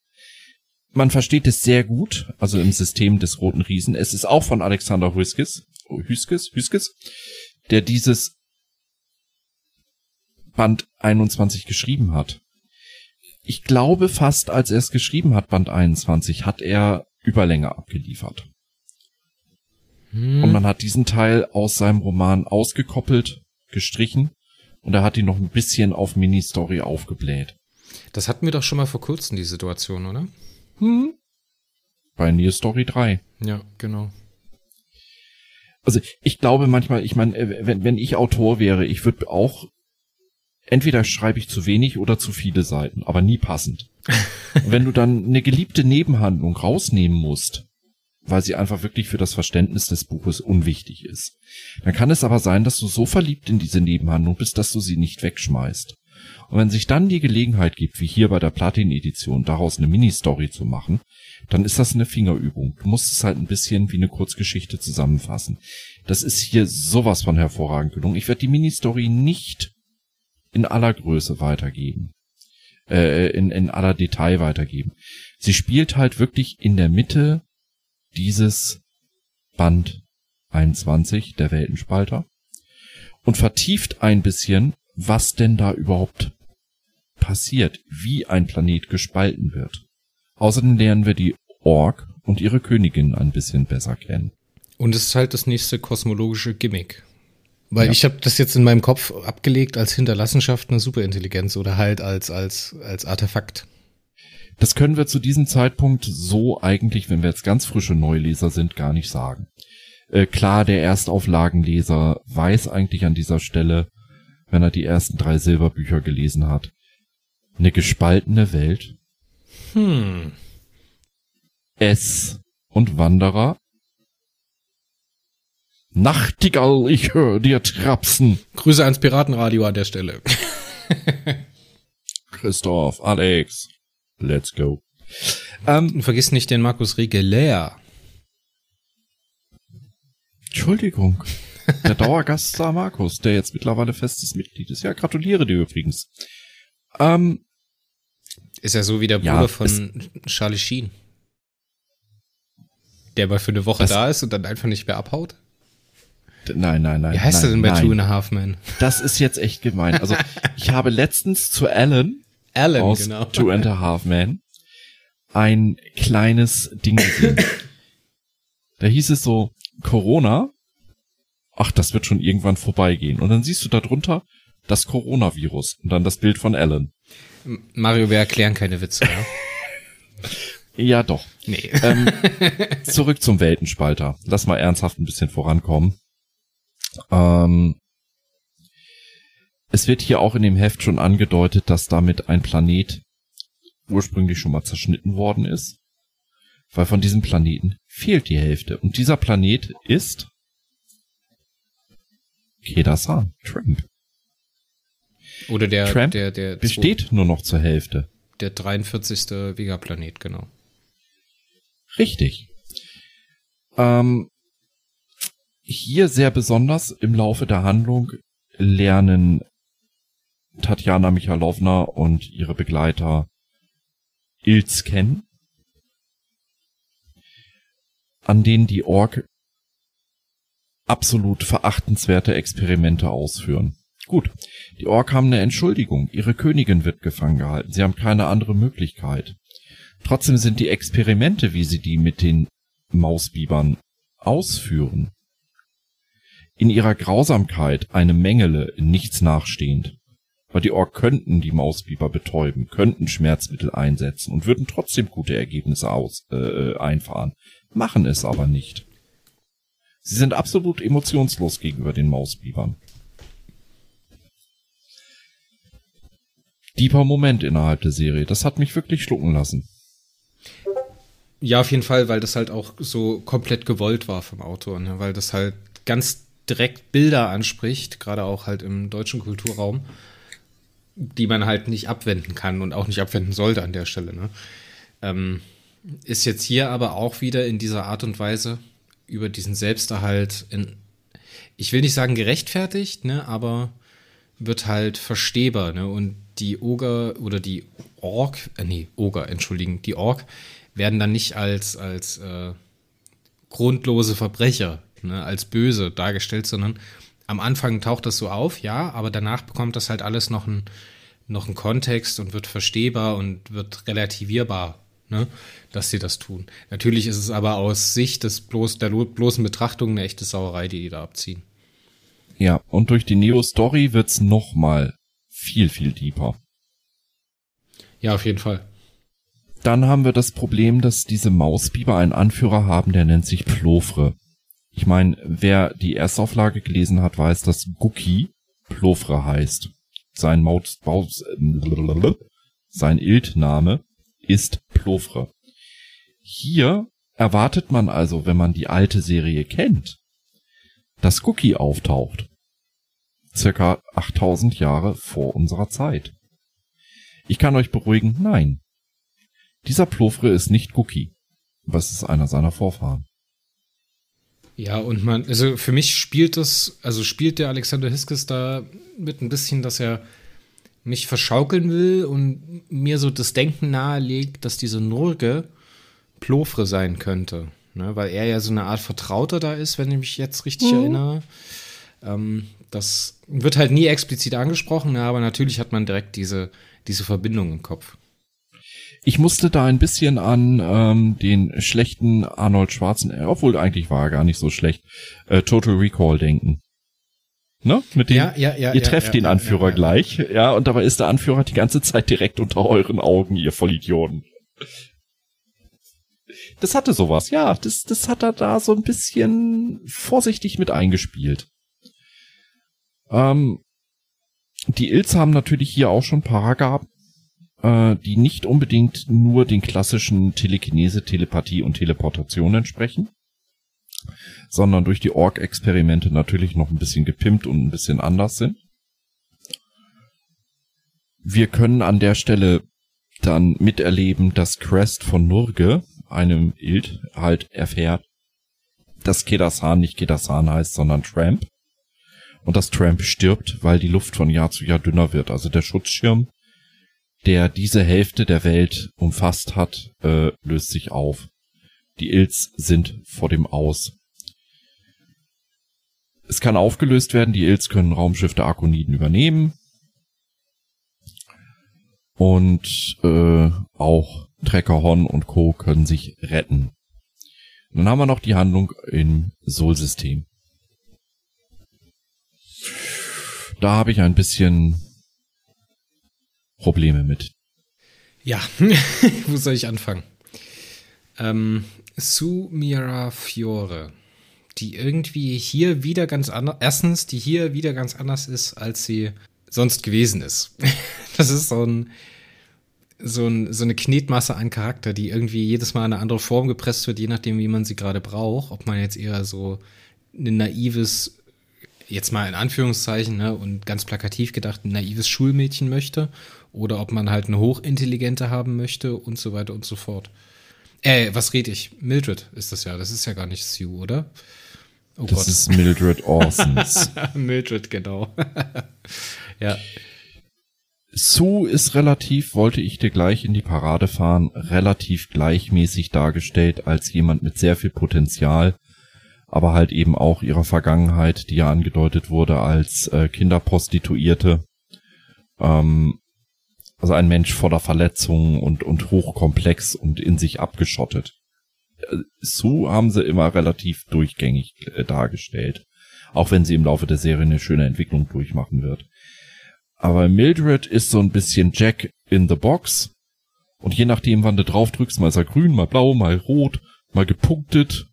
Man versteht es sehr gut, also im System des Roten Riesen. Es ist auch von Alexander Hüskes, Hüskes, Hüskes, der dieses Band 21 geschrieben hat. Ich glaube fast, als er es geschrieben hat, Band 21, hat er Überlänge abgeliefert. Hm. Und man hat diesen Teil aus seinem Roman ausgekoppelt gestrichen und er hat ihn noch ein bisschen auf Mini-Story aufgebläht. Das hatten wir doch schon mal vor kurzem, die Situation, oder? Hm. Bei Near Story 3. Ja, genau. Also ich glaube manchmal, ich meine, äh, wenn, wenn ich Autor wäre, ich würde auch, entweder schreibe ich zu wenig oder zu viele Seiten, aber nie passend. wenn du dann eine geliebte Nebenhandlung rausnehmen musst, weil sie einfach wirklich für das Verständnis des Buches unwichtig ist. Dann kann es aber sein, dass du so verliebt in diese Nebenhandlung bist, dass du sie nicht wegschmeißt. Und wenn sich dann die Gelegenheit gibt, wie hier bei der Platin-Edition, daraus eine Mini-Story zu machen, dann ist das eine Fingerübung. Du musst es halt ein bisschen wie eine Kurzgeschichte zusammenfassen. Das ist hier sowas von hervorragend gelungen. Ich werde die Mini-Story nicht in aller Größe weitergeben. Äh, in, in aller Detail weitergeben. Sie spielt halt wirklich in der Mitte dieses Band 21 der Weltenspalter und vertieft ein bisschen, was denn da überhaupt passiert, wie ein Planet gespalten wird. Außerdem lernen wir die Ork und ihre Königin ein bisschen besser kennen. Und es ist halt das nächste kosmologische Gimmick. Weil ja. ich habe das jetzt in meinem Kopf abgelegt als Hinterlassenschaft eine Superintelligenz oder halt als, als, als Artefakt. Das können wir zu diesem Zeitpunkt so eigentlich, wenn wir jetzt ganz frische Neuleser sind, gar nicht sagen. Äh, klar, der Erstauflagenleser weiß eigentlich an dieser Stelle, wenn er die ersten drei Silberbücher gelesen hat, eine gespaltene Welt. Hm. Es und Wanderer. Nachtigall, ich höre dir trapsen. Grüße ans Piratenradio an der Stelle. Christoph, Alex. Let's go. Ähm, vergiss nicht den Markus Regeler. Entschuldigung. Der Dauergast sah Markus, der jetzt mittlerweile festes Mitglied ist. Ja, gratuliere dir übrigens. Ähm, ist ja so wie der Bruder ja, von Charlie Sheen. Der mal für eine Woche da ist und dann einfach nicht mehr abhaut? Nein, nein, nein. Wie heißt nein, er denn bei nein. Two and a Half Men? Das ist jetzt echt gemein. Also, ich habe letztens zu Alan Alan, aus genau. Two and a Half Men ein kleines Ding gesehen. da hieß es so, Corona, ach, das wird schon irgendwann vorbeigehen. Und dann siehst du da drunter das Coronavirus und dann das Bild von Alan. Mario, wir erklären keine Witze, ja? ja, doch. Nee. Ähm, zurück zum Weltenspalter. Lass mal ernsthaft ein bisschen vorankommen. Ähm, es wird hier auch in dem Heft schon angedeutet, dass damit ein Planet ursprünglich schon mal zerschnitten worden ist. Weil von diesem Planeten fehlt die Hälfte. Und dieser Planet ist Kedasan, Tramp. Oder der, Tramp der, der besteht nur noch zur Hälfte. Der 43. Vegaplanet, genau. Richtig. Ähm, hier sehr besonders im Laufe der Handlung lernen Tatjana Michalowna und ihre Begleiter Ilz kennen, an denen die Ork absolut verachtenswerte Experimente ausführen. Gut, die Ork haben eine Entschuldigung. Ihre Königin wird gefangen gehalten. Sie haben keine andere Möglichkeit. Trotzdem sind die Experimente, wie sie die mit den Mausbibern ausführen, in ihrer Grausamkeit einem Mengele nichts nachstehend. Weil die Ork könnten die Mausbiber betäuben, könnten Schmerzmittel einsetzen und würden trotzdem gute Ergebnisse aus, äh, einfahren, machen es aber nicht. Sie sind absolut emotionslos gegenüber den Mausbibern. Deeper Moment innerhalb der Serie. Das hat mich wirklich schlucken lassen. Ja, auf jeden Fall, weil das halt auch so komplett gewollt war vom Autor, ne? weil das halt ganz direkt Bilder anspricht, gerade auch halt im deutschen Kulturraum, die man halt nicht abwenden kann und auch nicht abwenden sollte an der Stelle. Ne? Ähm, ist jetzt hier aber auch wieder in dieser Art und Weise über diesen Selbsterhalt in, ich will nicht sagen gerechtfertigt, ne, aber wird halt verstehbar, ne, und die Oger oder die Ork, äh, nee, Oger, entschuldigen, die Ork werden dann nicht als, als äh, grundlose Verbrecher, ne, als böse dargestellt, sondern am Anfang taucht das so auf, ja, aber danach bekommt das halt alles noch einen noch einen Kontext und wird verstehbar und wird relativierbar, ne, dass sie das tun. Natürlich ist es aber aus Sicht des bloß, der bloßen Betrachtung eine echte Sauerei, die die da abziehen. Ja, und durch die Neo-Story wird's noch mal viel, viel deeper. Ja, auf jeden Fall. Dann haben wir das Problem, dass diese Mausbiber einen Anführer haben, der nennt sich Plofre. Ich meine, wer die Erstauflage gelesen hat, weiß, dass Guki Plofre heißt. Sein Maus, Maus sein Ildname ist Plofre. Hier erwartet man also, wenn man die alte Serie kennt, dass Guki auftaucht. Circa 8000 Jahre vor unserer Zeit. Ich kann euch beruhigen, nein. Dieser Plofre ist nicht Guki. Was ist einer seiner Vorfahren? Ja, und man, also für mich spielt das, also spielt der Alexander Hiskes da mit ein bisschen, dass er mich verschaukeln will und mir so das Denken nahelegt, dass diese Nurge Plofre sein könnte. Ne? Weil er ja so eine Art Vertrauter da ist, wenn ich mich jetzt richtig mhm. erinnere. Ähm, das wird halt nie explizit angesprochen, ne? aber natürlich hat man direkt diese, diese Verbindung im Kopf. Ich musste da ein bisschen an ähm, den schlechten Arnold Schwarzenegger, obwohl eigentlich war er gar nicht so schlecht, äh, Total Recall denken. Ne? Mit dem, ja, ja, ja, ihr trefft den Anführer gleich, ja, und dabei ist der Anführer die ganze Zeit direkt unter euren Augen, ihr Vollidioten. Das hatte sowas, ja, das, das hat er da so ein bisschen vorsichtig mit eingespielt. Ähm, die Ilz haben natürlich hier auch schon Paragrafen, äh, die nicht unbedingt nur den klassischen Telekinese, Telepathie und Teleportation entsprechen, sondern durch die Org-Experimente natürlich noch ein bisschen gepimpt und ein bisschen anders sind. Wir können an der Stelle dann miterleben, dass Crest von Nurge, einem Ild, halt erfährt, dass Kedasan nicht Kedasan heißt, sondern Tramp. Und dass Tramp stirbt, weil die Luft von Jahr zu Jahr dünner wird. Also der Schutzschirm, der diese Hälfte der Welt umfasst hat, äh, löst sich auf. Die Ills sind vor dem Aus. Es kann aufgelöst werden, die Ills können Raumschiff der Arkoniden übernehmen. Und äh, auch Treckerhorn und Co. können sich retten. Dann haben wir noch die Handlung im Sol-System. Da habe ich ein bisschen Probleme mit. Ja, wo soll ich anfangen? Ähm, Sumira Fiore die irgendwie hier wieder ganz anders, erstens, die hier wieder ganz anders ist, als sie sonst gewesen ist. das ist so ein, so, ein, so eine Knetmasse an Charakter, die irgendwie jedes Mal in eine andere Form gepresst wird, je nachdem, wie man sie gerade braucht. Ob man jetzt eher so ein naives, jetzt mal in Anführungszeichen, ne, und ganz plakativ gedacht, ein naives Schulmädchen möchte, oder ob man halt eine hochintelligente haben möchte und so weiter und so fort. Äh, was red ich? Mildred ist das ja. Das ist ja gar nicht Sue, oder? Oh das Gott. ist Mildred Orsons. Mildred, genau. ja. Sue ist relativ, wollte ich dir gleich in die Parade fahren, relativ gleichmäßig dargestellt als jemand mit sehr viel Potenzial, aber halt eben auch ihrer Vergangenheit, die ja angedeutet wurde als äh, Kinderprostituierte. Ähm, also ein Mensch voller Verletzungen und, und hochkomplex und in sich abgeschottet. Äh, Sue haben sie immer relativ durchgängig äh, dargestellt. Auch wenn sie im Laufe der Serie eine schöne Entwicklung durchmachen wird. Aber Mildred ist so ein bisschen Jack in the Box. Und je nachdem, wann du drauf drückst, mal ist er grün, mal blau, mal rot, mal gepunktet.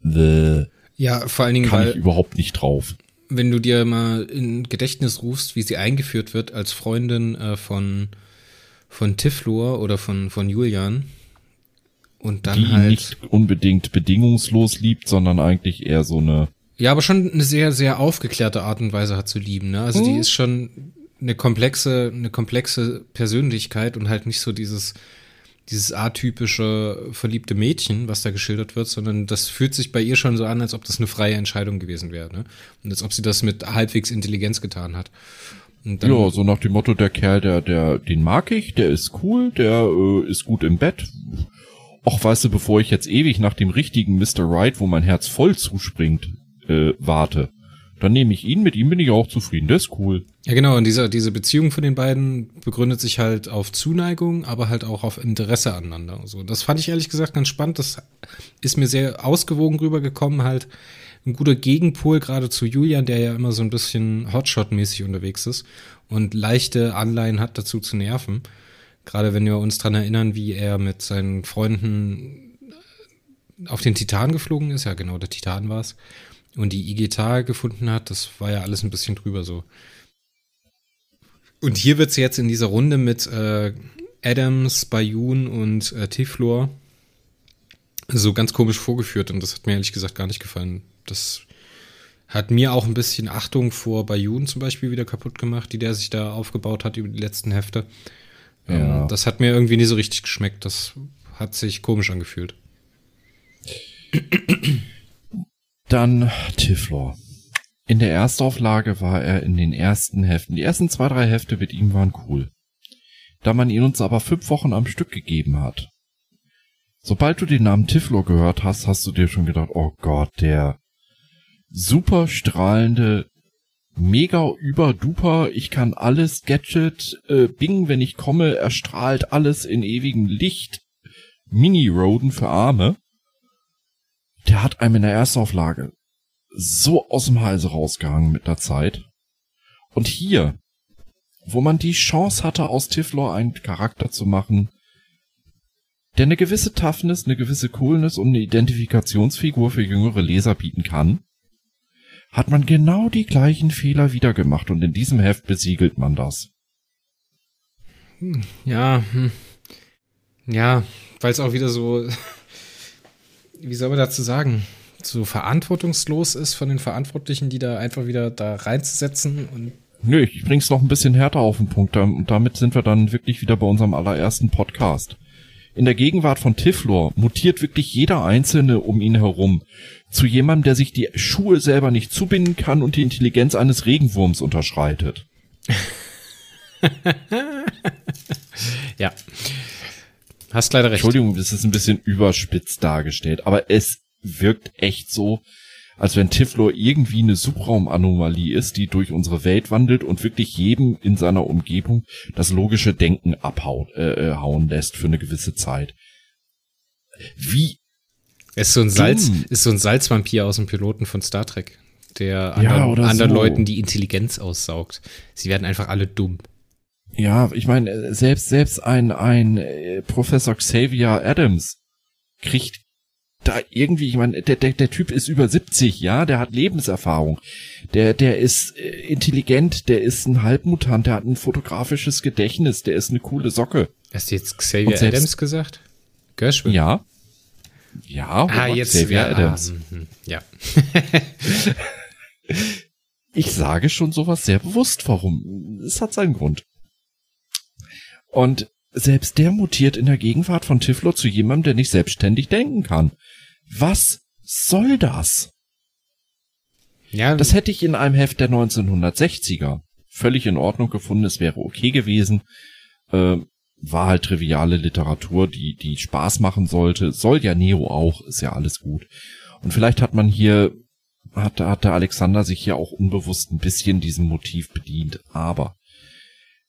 The ja, vor allen Dingen, kann ich überhaupt nicht drauf. Wenn du dir mal in Gedächtnis rufst, wie sie eingeführt wird als Freundin äh, von von Tiflor oder von von Julian und dann die halt nicht unbedingt bedingungslos liebt, sondern eigentlich eher so eine ja, aber schon eine sehr, sehr aufgeklärte Art und Weise hat zu lieben. Ne? Also mhm. die ist schon eine komplexe, eine komplexe Persönlichkeit und halt nicht so dieses, dieses atypische verliebte Mädchen, was da geschildert wird, sondern das fühlt sich bei ihr schon so an, als ob das eine freie Entscheidung gewesen wäre. Ne? Und als ob sie das mit halbwegs Intelligenz getan hat. Ja, so nach dem Motto, der Kerl, der, der, den mag ich, der ist cool, der äh, ist gut im Bett. Och, weißt du, bevor ich jetzt ewig nach dem richtigen Mr. Right, wo mein Herz voll zuspringt, äh, warte. Dann nehme ich ihn, mit ihm bin ich auch zufrieden, der ist cool. Ja, genau, und diese, diese Beziehung von den beiden begründet sich halt auf Zuneigung, aber halt auch auf Interesse aneinander. So, das fand ich ehrlich gesagt ganz spannend. Das ist mir sehr ausgewogen rübergekommen, halt ein guter Gegenpol gerade zu Julian, der ja immer so ein bisschen Hotshot-mäßig unterwegs ist und leichte Anleihen hat dazu zu nerven. Gerade wenn wir uns dran erinnern, wie er mit seinen Freunden auf den Titan geflogen ist. Ja, genau, der Titan war's und die Igitar gefunden hat, das war ja alles ein bisschen drüber so. Und hier wird sie jetzt in dieser Runde mit äh, Adams, Bayun und äh, Tiflor so ganz komisch vorgeführt und das hat mir ehrlich gesagt gar nicht gefallen. Das hat mir auch ein bisschen Achtung vor Bayun zum Beispiel wieder kaputt gemacht, die der sich da aufgebaut hat über die letzten Hefte. Ja. Ähm, das hat mir irgendwie nie so richtig geschmeckt. Das hat sich komisch angefühlt. Dann Tiflor. In der Erstauflage war er in den ersten Heften. Die ersten zwei, drei Hefte mit ihm waren cool. Da man ihn uns aber fünf Wochen am Stück gegeben hat. Sobald du den Namen Tiflor gehört hast, hast du dir schon gedacht, oh Gott, der super strahlende, mega überduper, ich kann alles Gadget, äh, Bing, wenn ich komme, erstrahlt alles in ewigem Licht. Mini-Roden für Arme der hat einem in der Erstauflage so aus dem Halse rausgehangen mit der Zeit. Und hier, wo man die Chance hatte, aus Tiflor einen Charakter zu machen, der eine gewisse Toughness, eine gewisse Coolness und eine Identifikationsfigur für jüngere Leser bieten kann, hat man genau die gleichen Fehler wieder gemacht und in diesem Heft besiegelt man das. Hm, ja, hm. ja, weil es auch wieder so wie soll man dazu sagen, so verantwortungslos ist von den Verantwortlichen, die da einfach wieder da reinzusetzen und Nö, ich bring's noch ein bisschen härter auf den Punkt. Und damit sind wir dann wirklich wieder bei unserem allerersten Podcast. In der Gegenwart von Tiflor mutiert wirklich jeder Einzelne um ihn herum zu jemandem, der sich die Schuhe selber nicht zubinden kann und die Intelligenz eines Regenwurms unterschreitet. ja. Hast leider recht. Entschuldigung, das ist ein bisschen überspitzt dargestellt, aber es wirkt echt so, als wenn Tiflor irgendwie eine Subraumanomalie ist, die durch unsere Welt wandelt und wirklich jedem in seiner Umgebung das logische Denken abhauen äh, äh, hauen lässt für eine gewisse Zeit. Wie ist so ein Salz, ist so ein Salzvampir aus dem Piloten von Star Trek, der anderen, ja, anderen so. Leuten die Intelligenz aussaugt. Sie werden einfach alle dumm. Ja, ich meine, selbst, selbst ein, ein äh, Professor Xavier Adams kriegt da irgendwie, ich meine, der, der, der Typ ist über 70, ja, der hat Lebenserfahrung, der, der ist äh, intelligent, der ist ein Halbmutant, der hat ein fotografisches Gedächtnis, der ist eine coole Socke. Hast du jetzt Xavier selbst, Adams gesagt? Gershwin? Ja. Ja, ah, jetzt, Xavier ja, Adams. Ah, ja. ich sage schon sowas sehr bewusst, warum. Es hat seinen Grund. Und selbst der mutiert in der Gegenwart von Tiflo zu jemandem, der nicht selbstständig denken kann. Was soll das? Ja, das hätte ich in einem Heft der 1960er völlig in Ordnung gefunden. Es wäre okay gewesen. Äh, war halt triviale Literatur, die, die Spaß machen sollte. Soll ja Neo auch, ist ja alles gut. Und vielleicht hat man hier, hat, hat der Alexander sich hier auch unbewusst ein bisschen diesem Motiv bedient. Aber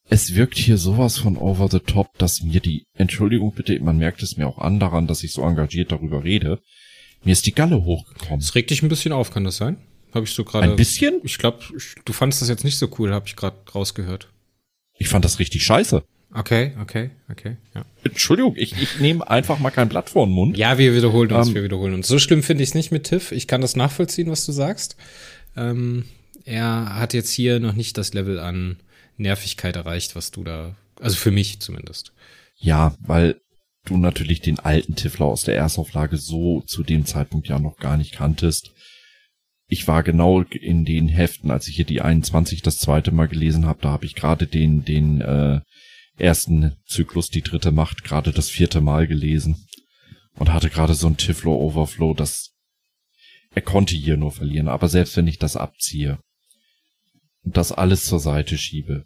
es wirkt hier sowas von over the top, dass mir die, Entschuldigung bitte, man merkt es mir auch an daran, dass ich so engagiert darüber rede, mir ist die Galle hochgekommen. Es regt dich ein bisschen auf, kann das sein? Habe ich so gerade. Ein bisschen? Ich glaube, du fandest das jetzt nicht so cool, habe ich gerade rausgehört. Ich fand das richtig scheiße. Okay, okay, okay, ja. Entschuldigung, ich, ich nehme einfach mal kein Blatt vor den Mund. Ja, wir wiederholen uns, ähm, wir wiederholen uns. So schlimm finde ich es nicht mit Tiff. Ich kann das nachvollziehen, was du sagst. Ähm, er hat jetzt hier noch nicht das Level an Nervigkeit erreicht, was du da, also für mich zumindest. Ja, weil du natürlich den alten Tiffler aus der Erstauflage so zu dem Zeitpunkt ja noch gar nicht kanntest. Ich war genau in den Heften, als ich hier die 21 das zweite Mal gelesen habe, da habe ich gerade den, den äh, ersten Zyklus, die dritte Macht, gerade das vierte Mal gelesen und hatte gerade so ein Tiflo Overflow, das er konnte hier nur verlieren, aber selbst wenn ich das abziehe und das alles zur Seite schiebe,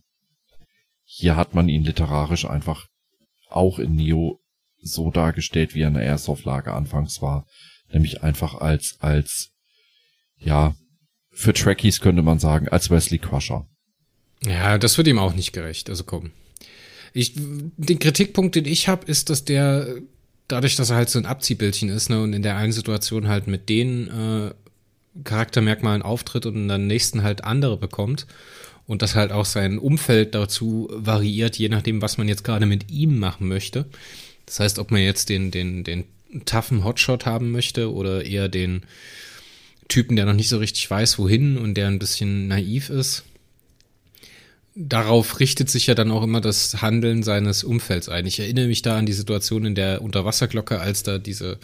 hier hat man ihn literarisch einfach auch in Neo so dargestellt, wie er in der Erstauflage anfangs war. Nämlich einfach als, als, ja, für Trekkies könnte man sagen, als Wesley Crusher. Ja, das wird ihm auch nicht gerecht. Also komm. Ich, den Kritikpunkt, den ich habe, ist, dass der, dadurch, dass er halt so ein Abziehbildchen ist, ne, und in der einen Situation halt mit den äh, Charaktermerkmalen auftritt und in der nächsten halt andere bekommt und dass halt auch sein Umfeld dazu variiert, je nachdem, was man jetzt gerade mit ihm machen möchte. Das heißt, ob man jetzt den, den, den toughen Hotshot haben möchte oder eher den Typen, der noch nicht so richtig weiß, wohin und der ein bisschen naiv ist. Darauf richtet sich ja dann auch immer das Handeln seines Umfelds ein. Ich erinnere mich da an die Situation in der Unterwasserglocke, als da diese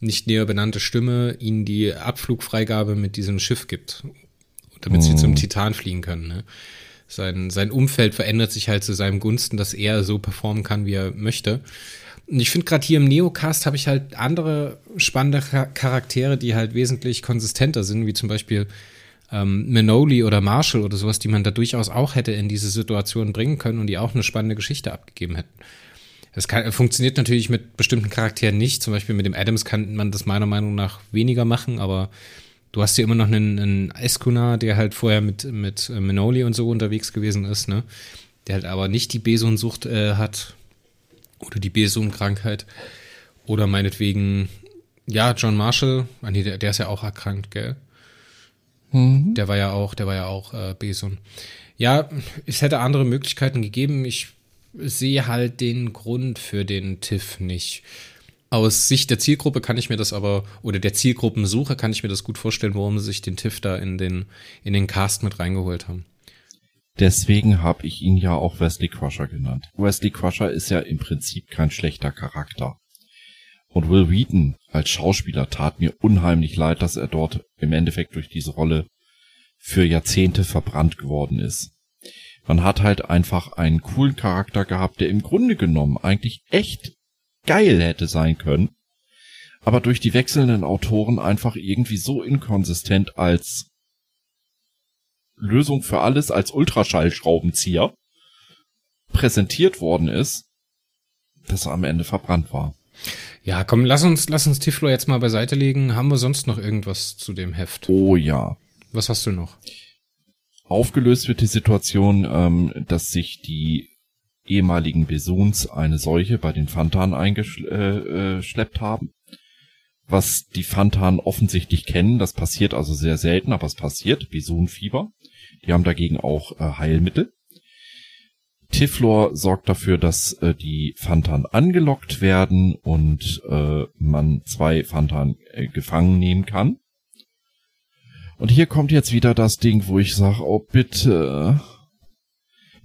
nicht näher benannte Stimme ihnen die Abflugfreigabe mit diesem Schiff gibt, damit oh. sie zum Titan fliegen können. Ne? Sein, sein Umfeld verändert sich halt zu seinem Gunsten, dass er so performen kann, wie er möchte. Und ich finde gerade hier im Neocast habe ich halt andere spannende Charaktere, die halt wesentlich konsistenter sind, wie zum Beispiel ähm, Manoli oder Marshall oder sowas, die man da durchaus auch hätte in diese Situation bringen können und die auch eine spannende Geschichte abgegeben hätten. Kann, funktioniert natürlich mit bestimmten Charakteren nicht. Zum Beispiel mit dem Adams kann man das meiner Meinung nach weniger machen, aber du hast ja immer noch einen, einen Escuna, der halt vorher mit, mit Manoli und so unterwegs gewesen ist, ne? Der halt aber nicht die Beson-Sucht äh, hat oder die Besom-Krankheit. Oder meinetwegen, ja, John Marshall, ah, nee, der, der ist ja auch erkrankt, gell? Mhm. Der war ja auch, der war ja auch äh, Beson. Ja, es hätte andere Möglichkeiten gegeben. Ich sehe halt den Grund für den TIFF nicht. Aus Sicht der Zielgruppe kann ich mir das aber, oder der Zielgruppensuche kann ich mir das gut vorstellen, warum sie sich den TIFF da in den, in den Cast mit reingeholt haben. Deswegen habe ich ihn ja auch Wesley Crusher genannt. Wesley Crusher ist ja im Prinzip kein schlechter Charakter. Und Will Wheaton als Schauspieler tat mir unheimlich leid, dass er dort im Endeffekt durch diese Rolle für Jahrzehnte verbrannt geworden ist. Man hat halt einfach einen coolen Charakter gehabt, der im Grunde genommen eigentlich echt geil hätte sein können, aber durch die wechselnden Autoren einfach irgendwie so inkonsistent als Lösung für alles als Ultraschallschraubenzieher präsentiert worden ist, dass er am Ende verbrannt war. Ja, komm, lass uns, lass uns Tiflo jetzt mal beiseite legen. Haben wir sonst noch irgendwas zu dem Heft? Oh ja. Was hast du noch? Aufgelöst wird die Situation, ähm, dass sich die ehemaligen Besuns eine Seuche bei den Fantan eingeschleppt äh, äh, haben. Was die Fantan offensichtlich kennen, das passiert also sehr selten, aber es passiert, Besunfieber. Die haben dagegen auch äh, Heilmittel. Tiflor sorgt dafür, dass äh, die Fantan angelockt werden und äh, man zwei Fantan äh, gefangen nehmen kann. Und hier kommt jetzt wieder das Ding, wo ich sage, oh bitte.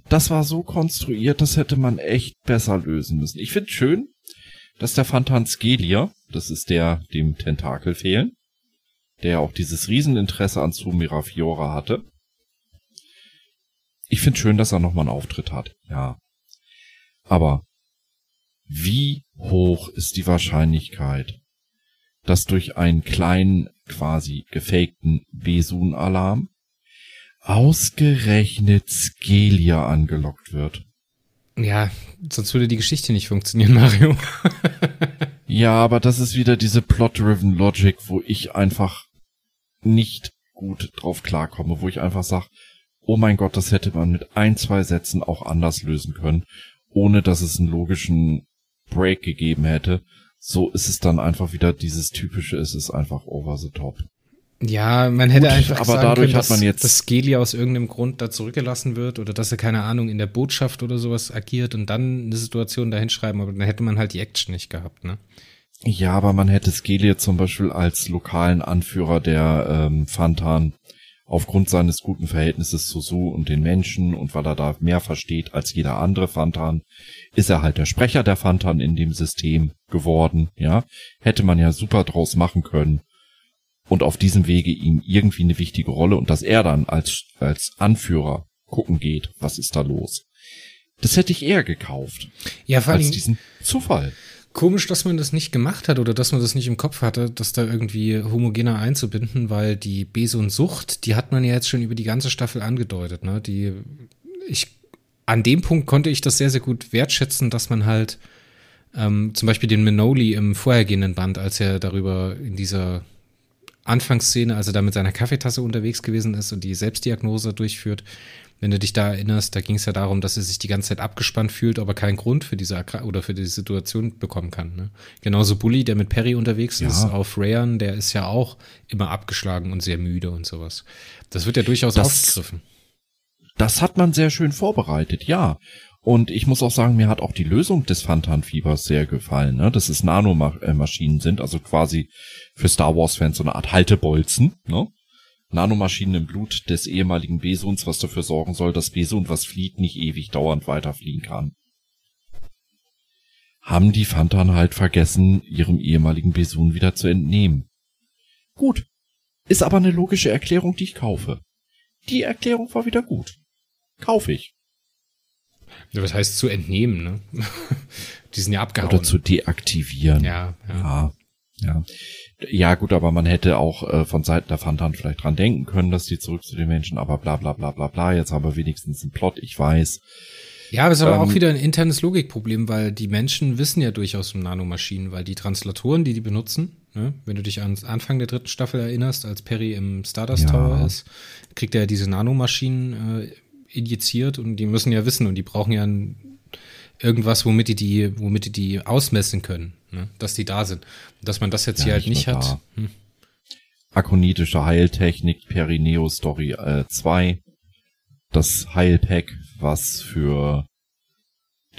Das war so konstruiert, das hätte man echt besser lösen müssen. Ich finde schön, dass der Fantan Skelia, das ist der, dem Tentakel fehlen, der auch dieses Rieseninteresse an Sumira Fiora hatte, ich finde schön, dass er nochmal einen Auftritt hat. Ja. Aber wie hoch ist die Wahrscheinlichkeit, dass durch einen kleinen, quasi gefakten Besun-Alarm ausgerechnet Skelia angelockt wird? Ja, sonst würde die Geschichte nicht funktionieren, Mario. ja, aber das ist wieder diese Plot-Driven Logic, wo ich einfach nicht gut drauf klarkomme, wo ich einfach sage, oh mein Gott, das hätte man mit ein, zwei Sätzen auch anders lösen können, ohne dass es einen logischen Break gegeben hätte. So ist es dann einfach wieder dieses typische, es ist einfach over the top. Ja, man hätte Gut, einfach aber sagen dadurch können, hat man jetzt dass Scalia aus irgendeinem Grund da zurückgelassen wird oder dass er keine Ahnung in der Botschaft oder sowas agiert und dann eine Situation dahin schreiben, aber dann hätte man halt die Action nicht gehabt, ne? Ja, aber man hätte Scalia zum Beispiel als lokalen Anführer der ähm, Fantan aufgrund seines guten Verhältnisses zu Su und den Menschen und weil er da mehr versteht als jeder andere Fantan, ist er halt der Sprecher der Fantan in dem System geworden, ja. Hätte man ja super draus machen können und auf diesem Wege ihm irgendwie eine wichtige Rolle und dass er dann als, als Anführer gucken geht, was ist da los. Das hätte ich eher gekauft. Ja, vor allem als diesen Zufall. Komisch, dass man das nicht gemacht hat oder dass man das nicht im Kopf hatte, das da irgendwie homogener einzubinden, weil die Beson-Sucht, die hat man ja jetzt schon über die ganze Staffel angedeutet, ne? Die, ich, an dem Punkt konnte ich das sehr, sehr gut wertschätzen, dass man halt ähm, zum Beispiel den Minoli im vorhergehenden Band, als er darüber in dieser Anfangsszene, als er da mit seiner Kaffeetasse unterwegs gewesen ist und die Selbstdiagnose durchführt. Wenn du dich da erinnerst, da ging es ja darum, dass er sich die ganze Zeit abgespannt fühlt, aber keinen Grund für diese Erkra oder für diese Situation bekommen kann. Ne? Genauso Bully, der mit Perry unterwegs ja. ist auf Rayan, der ist ja auch immer abgeschlagen und sehr müde und sowas. Das wird ja durchaus das, aufgegriffen. Das hat man sehr schön vorbereitet, ja. Und ich muss auch sagen, mir hat auch die Lösung des Phantan-Fiebers sehr gefallen, ne? dass es Nanomaschinen sind, also quasi für Star Wars-Fans so eine Art Haltebolzen, ne? Nanomaschinen im Blut des ehemaligen Besuns, was dafür sorgen soll, dass Besun, was flieht, nicht ewig dauernd weiterfliegen kann. Haben die Phantan halt vergessen, ihrem ehemaligen Besun wieder zu entnehmen. Gut. Ist aber eine logische Erklärung, die ich kaufe. Die Erklärung war wieder gut. Kaufe ich. Ja, was heißt zu entnehmen, ne? Die sind ja abgehauen. Oder zu deaktivieren. Ja, ja. Ja, ja. ja gut, aber man hätte auch äh, von Seiten der Fantan vielleicht dran denken können, dass die zurück zu den Menschen, aber bla bla bla bla bla. Jetzt haben wir wenigstens einen Plot, ich weiß. Ja, aber es ist aber ähm, auch wieder ein internes Logikproblem, weil die Menschen wissen ja durchaus um Nanomaschinen, weil die Translatoren, die die benutzen, ne, wenn du dich an Anfang der dritten Staffel erinnerst, als Perry im Stardust ja. Tower ist, kriegt er diese Nanomaschinen äh, injiziert und die müssen ja wissen und die brauchen ja irgendwas, womit die die, womit die die ausmessen können, ne? dass die da sind. Dass man das jetzt ja, hier halt nicht hat. Hm. Akonitische Heiltechnik Perineo Story 2. Äh, das Heilpack, was für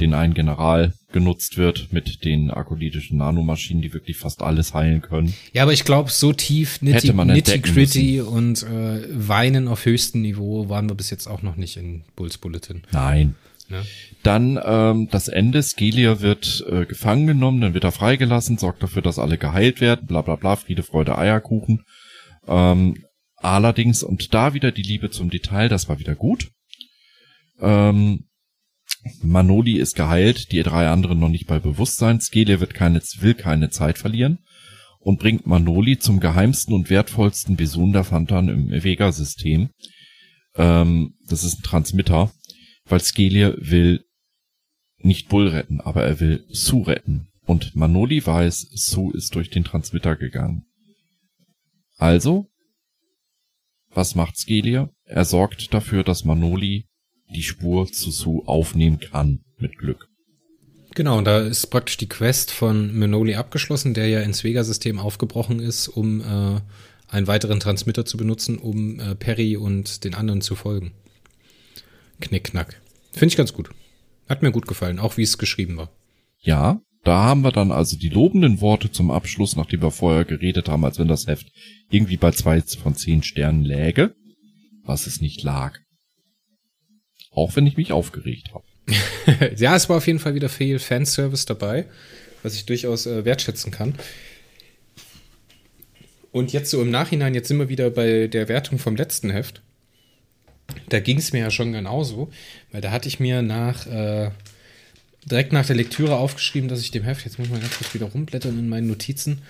den einen General genutzt wird mit den akolitischen Nanomaschinen, die wirklich fast alles heilen können. Ja, aber ich glaube, so tief nitty, nitty gritty und äh, Weinen auf höchstem Niveau waren wir bis jetzt auch noch nicht in Bulls Bulletin. Nein. Ja. Dann ähm, das Ende, Skelia wird äh, gefangen genommen, dann wird er freigelassen, sorgt dafür, dass alle geheilt werden, bla bla bla, Friede, Freude, Eierkuchen. Ähm, allerdings, und da wieder die Liebe zum Detail, das war wieder gut. Ähm, Manoli ist geheilt, die drei anderen noch nicht bei Bewusstsein. Skele wird keine, will keine Zeit verlieren und bringt Manoli zum geheimsten und wertvollsten Besun der Fantan im Vega-System. Ähm, das ist ein Transmitter, weil Skelia will nicht Bull retten, aber er will Su retten. Und Manoli weiß, Su ist durch den Transmitter gegangen. Also, was macht Skelia? Er sorgt dafür, dass Manoli die Spur zu Sue aufnehmen kann, mit Glück. Genau, und da ist praktisch die Quest von Manoli abgeschlossen, der ja ins Vega-System aufgebrochen ist, um äh, einen weiteren Transmitter zu benutzen, um äh, Perry und den anderen zu folgen. Knickknack. Finde ich ganz gut. Hat mir gut gefallen, auch wie es geschrieben war. Ja, da haben wir dann also die lobenden Worte zum Abschluss, nachdem wir vorher geredet haben, als wenn das Heft irgendwie bei zwei von zehn Sternen läge, was es nicht lag. Auch wenn ich mich aufgeregt habe. ja, es war auf jeden Fall wieder viel Fanservice dabei, was ich durchaus äh, wertschätzen kann. Und jetzt so im Nachhinein, jetzt sind wir wieder bei der Wertung vom letzten Heft. Da ging es mir ja schon genauso, weil da hatte ich mir nach, äh, direkt nach der Lektüre aufgeschrieben, dass ich dem Heft, jetzt muss mal ganz kurz wieder rumblättern in meinen Notizen,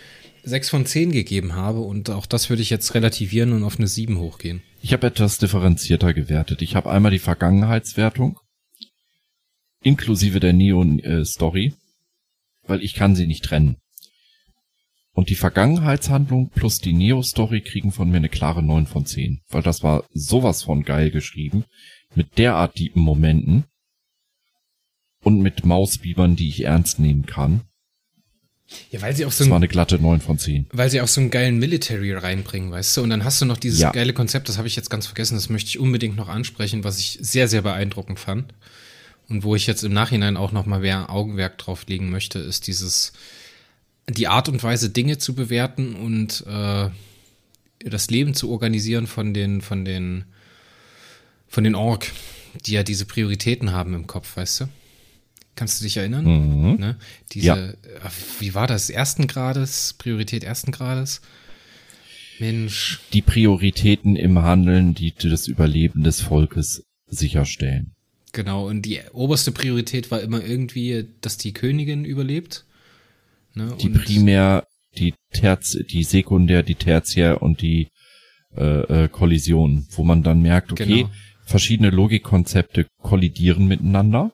6 von 10 gegeben habe und auch das würde ich jetzt relativieren und auf eine 7 hochgehen. Ich habe etwas differenzierter gewertet. Ich habe einmal die Vergangenheitswertung inklusive der Neon-Story, weil ich kann sie nicht trennen. Und die Vergangenheitshandlung plus die Neo-Story kriegen von mir eine klare 9 von 10, weil das war sowas von geil geschrieben, mit derart tiefen Momenten und mit Mausbibern, die ich ernst nehmen kann. Ja, weil sie auch so Das war eine glatte 9 von 10. weil sie auch so einen geilen Military reinbringen, weißt du? Und dann hast du noch dieses Ja. geile Konzept, das habe ich jetzt ganz vergessen, das möchte ich unbedingt noch ansprechen, was ich sehr, sehr beeindruckend fand. Und wo ich jetzt im Nachhinein auch noch mal mehr Augenwerk drauf legen möchte, ist dieses, die Art und Weise, Dinge zu bewerten und äh, das Leben zu organisieren von den, von den, von den Org, die ja diese Prioritäten haben im Kopf, weißt du? Kannst du dich erinnern? Mhm. Ne? Diese, Ja. äh, wie war das? Ersten Grades, Priorität ersten Grades? Mensch, Die Prioritäten im Handeln, die das Überleben des Volkes sicherstellen. genau. Und die oberste Priorität war immer irgendwie, dass die Königin überlebt. Ne? Die Primär, die Terz, die Sekundär, die Tertiär und die äh, äh, Kollision, wo man dann merkt, okay, Genau. verschiedene Logikkonzepte kollidieren miteinander.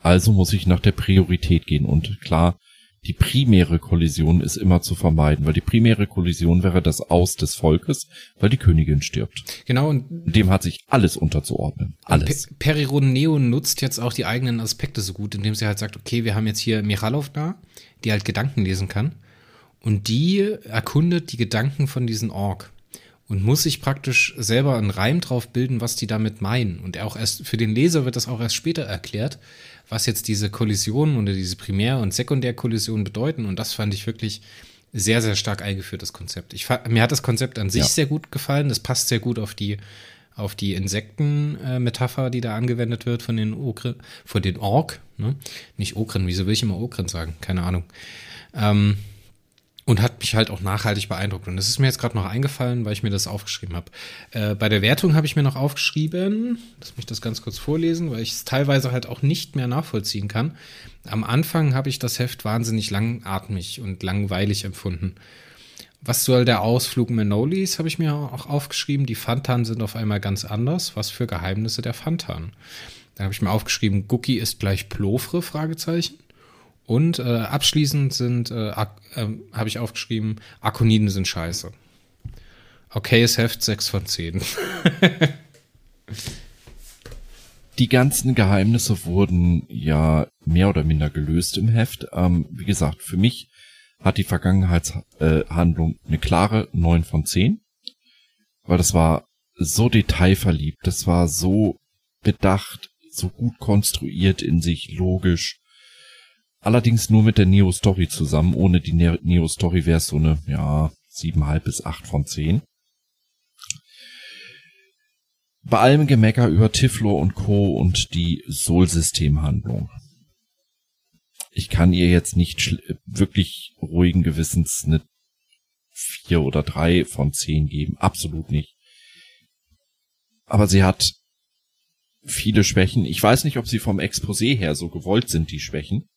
Also muss ich nach der Priorität gehen. Und klar, die primäre Kollision ist immer zu vermeiden, weil die primäre Kollision wäre das Aus des Volkes, weil die Königin stirbt. Genau, und Dem hat sich alles unterzuordnen. Alles. Pe Periron Neo nutzt jetzt auch die eigenen Aspekte so gut, indem sie halt sagt, okay, wir haben jetzt hier Michalov da, die halt Gedanken lesen kann. Und die erkundet die Gedanken von diesen Ork und muss sich praktisch selber einen Reim drauf bilden, was die damit meinen. Und auch erst für den Leser wird das auch erst später erklärt, was jetzt diese Kollisionen oder diese Primär- und Sekundärkollisionen bedeuten. Und das fand ich wirklich sehr, sehr stark eingeführt, das Konzept. Ich, mir hat das Konzept an sich Ja. sehr gut gefallen. Das passt sehr gut auf die, auf die Insekten-Metapher, die da angewendet wird von den Okren, von den Ork, ne? Nicht Okren, wieso will ich immer Okren sagen? Keine Ahnung. Ähm, und hat mich halt auch nachhaltig beeindruckt. Und das ist mir jetzt gerade noch eingefallen, weil ich mir das aufgeschrieben habe. Äh, bei der Wertung habe ich mir noch aufgeschrieben, lass mich das ganz kurz vorlesen, weil ich es teilweise halt auch nicht mehr nachvollziehen kann. Am Anfang habe ich das Heft wahnsinnig langatmig und langweilig empfunden. Was soll der Ausflug Manolis, habe ich mir auch aufgeschrieben. Die Fantan sind auf einmal ganz anders. Was für Geheimnisse der Fantan? Da habe ich mir aufgeschrieben, Gucki ist gleich Plofre, Fragezeichen. Und äh, abschließend sind, äh, ähm, habe ich aufgeschrieben, Akoniden sind scheiße. Okayes Heft 6 von 10. Die ganzen Geheimnisse wurden ja mehr oder minder gelöst im Heft. Ähm, wie gesagt, für mich hat die Vergangenheitshandlung eine klare 9 von 10, weil das war so detailverliebt, das war so bedacht, so gut konstruiert in sich, logisch. Allerdings nur mit der Neo-Story zusammen. Ohne die Ne- Neo-Story wäre es so eine, ja, 7,5 bis 8 von 10. Bei allem Gemecker über Tiflo und Co. und die Sol-Systemhandlung. Ich kann ihr jetzt nicht wirklich ruhigen Gewissens eine 4 oder 3 von 10 geben. Absolut nicht. Aber sie hat viele Schwächen. Ich weiß nicht, ob sie vom Exposé her so gewollt sind, die Schwächen.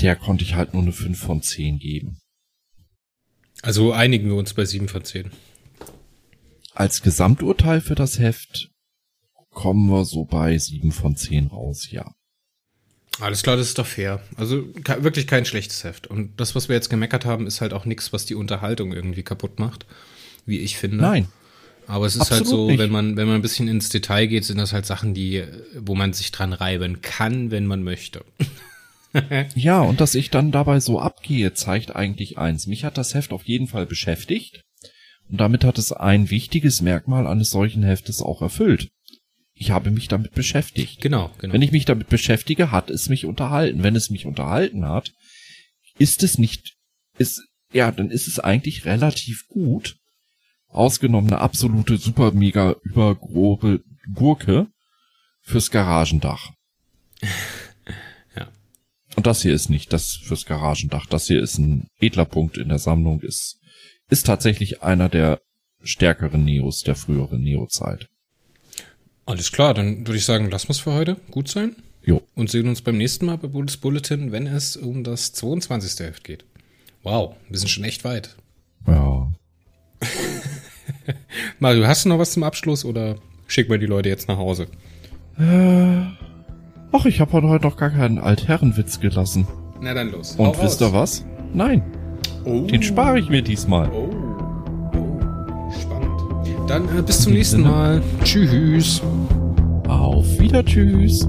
Der konnte ich halt nur eine 5 von 10 geben. Also einigen wir uns bei 7 von 10. Als Gesamturteil für das Heft kommen wir so bei 7 von 10 raus, ja. Alles klar, das ist doch fair. Also wirklich kein schlechtes Heft. Und das, was wir jetzt gemeckert haben, ist halt auch nichts, was die Unterhaltung irgendwie kaputt macht, wie ich finde. Nein, Aber es ist Absolut halt so, nicht. wenn man, wenn man ein bisschen ins Detail geht, sind das halt Sachen, die, wo man sich dran reiben kann, wenn man möchte. Ja, und dass ich dann dabei so abgehe, zeigt eigentlich eins. Mich hat das Heft auf jeden Fall beschäftigt. Und damit hat es ein wichtiges Merkmal eines solchen Heftes auch erfüllt. Ich habe mich damit beschäftigt. Genau, genau. Wenn ich mich damit beschäftige, hat es mich unterhalten. Wenn es mich unterhalten hat, ist es nicht, ist, ja, dann ist es eigentlich relativ gut. Ausgenommen eine absolute super mega übergrobe Gurke fürs Garagendach. Ja. Und das hier ist nicht das fürs Garagendach. Das hier ist ein edler Punkt in der Sammlung, ist, ist tatsächlich einer der stärkeren Neos der früheren Neo-Zeit. Alles klar, dann würde ich sagen, lassen wir es für heute gut sein. Jo. Und sehen uns beim nächsten Mal bei Bulls Bulletin, wenn es um das 22. Heft geht. Wow, wir sind schon echt weit. Ja. Mario, hast du noch was zum Abschluss oder schicken wir die Leute jetzt nach Hause? Äh, ach, ich habe heute noch gar keinen Altherrenwitz gelassen. Na dann los. Und wisst ihr was? Nein, Oh. den spare ich mir diesmal. Oh. Dann äh, bis zum nächsten Mal. Tschüss. Auf wieder, tschüss.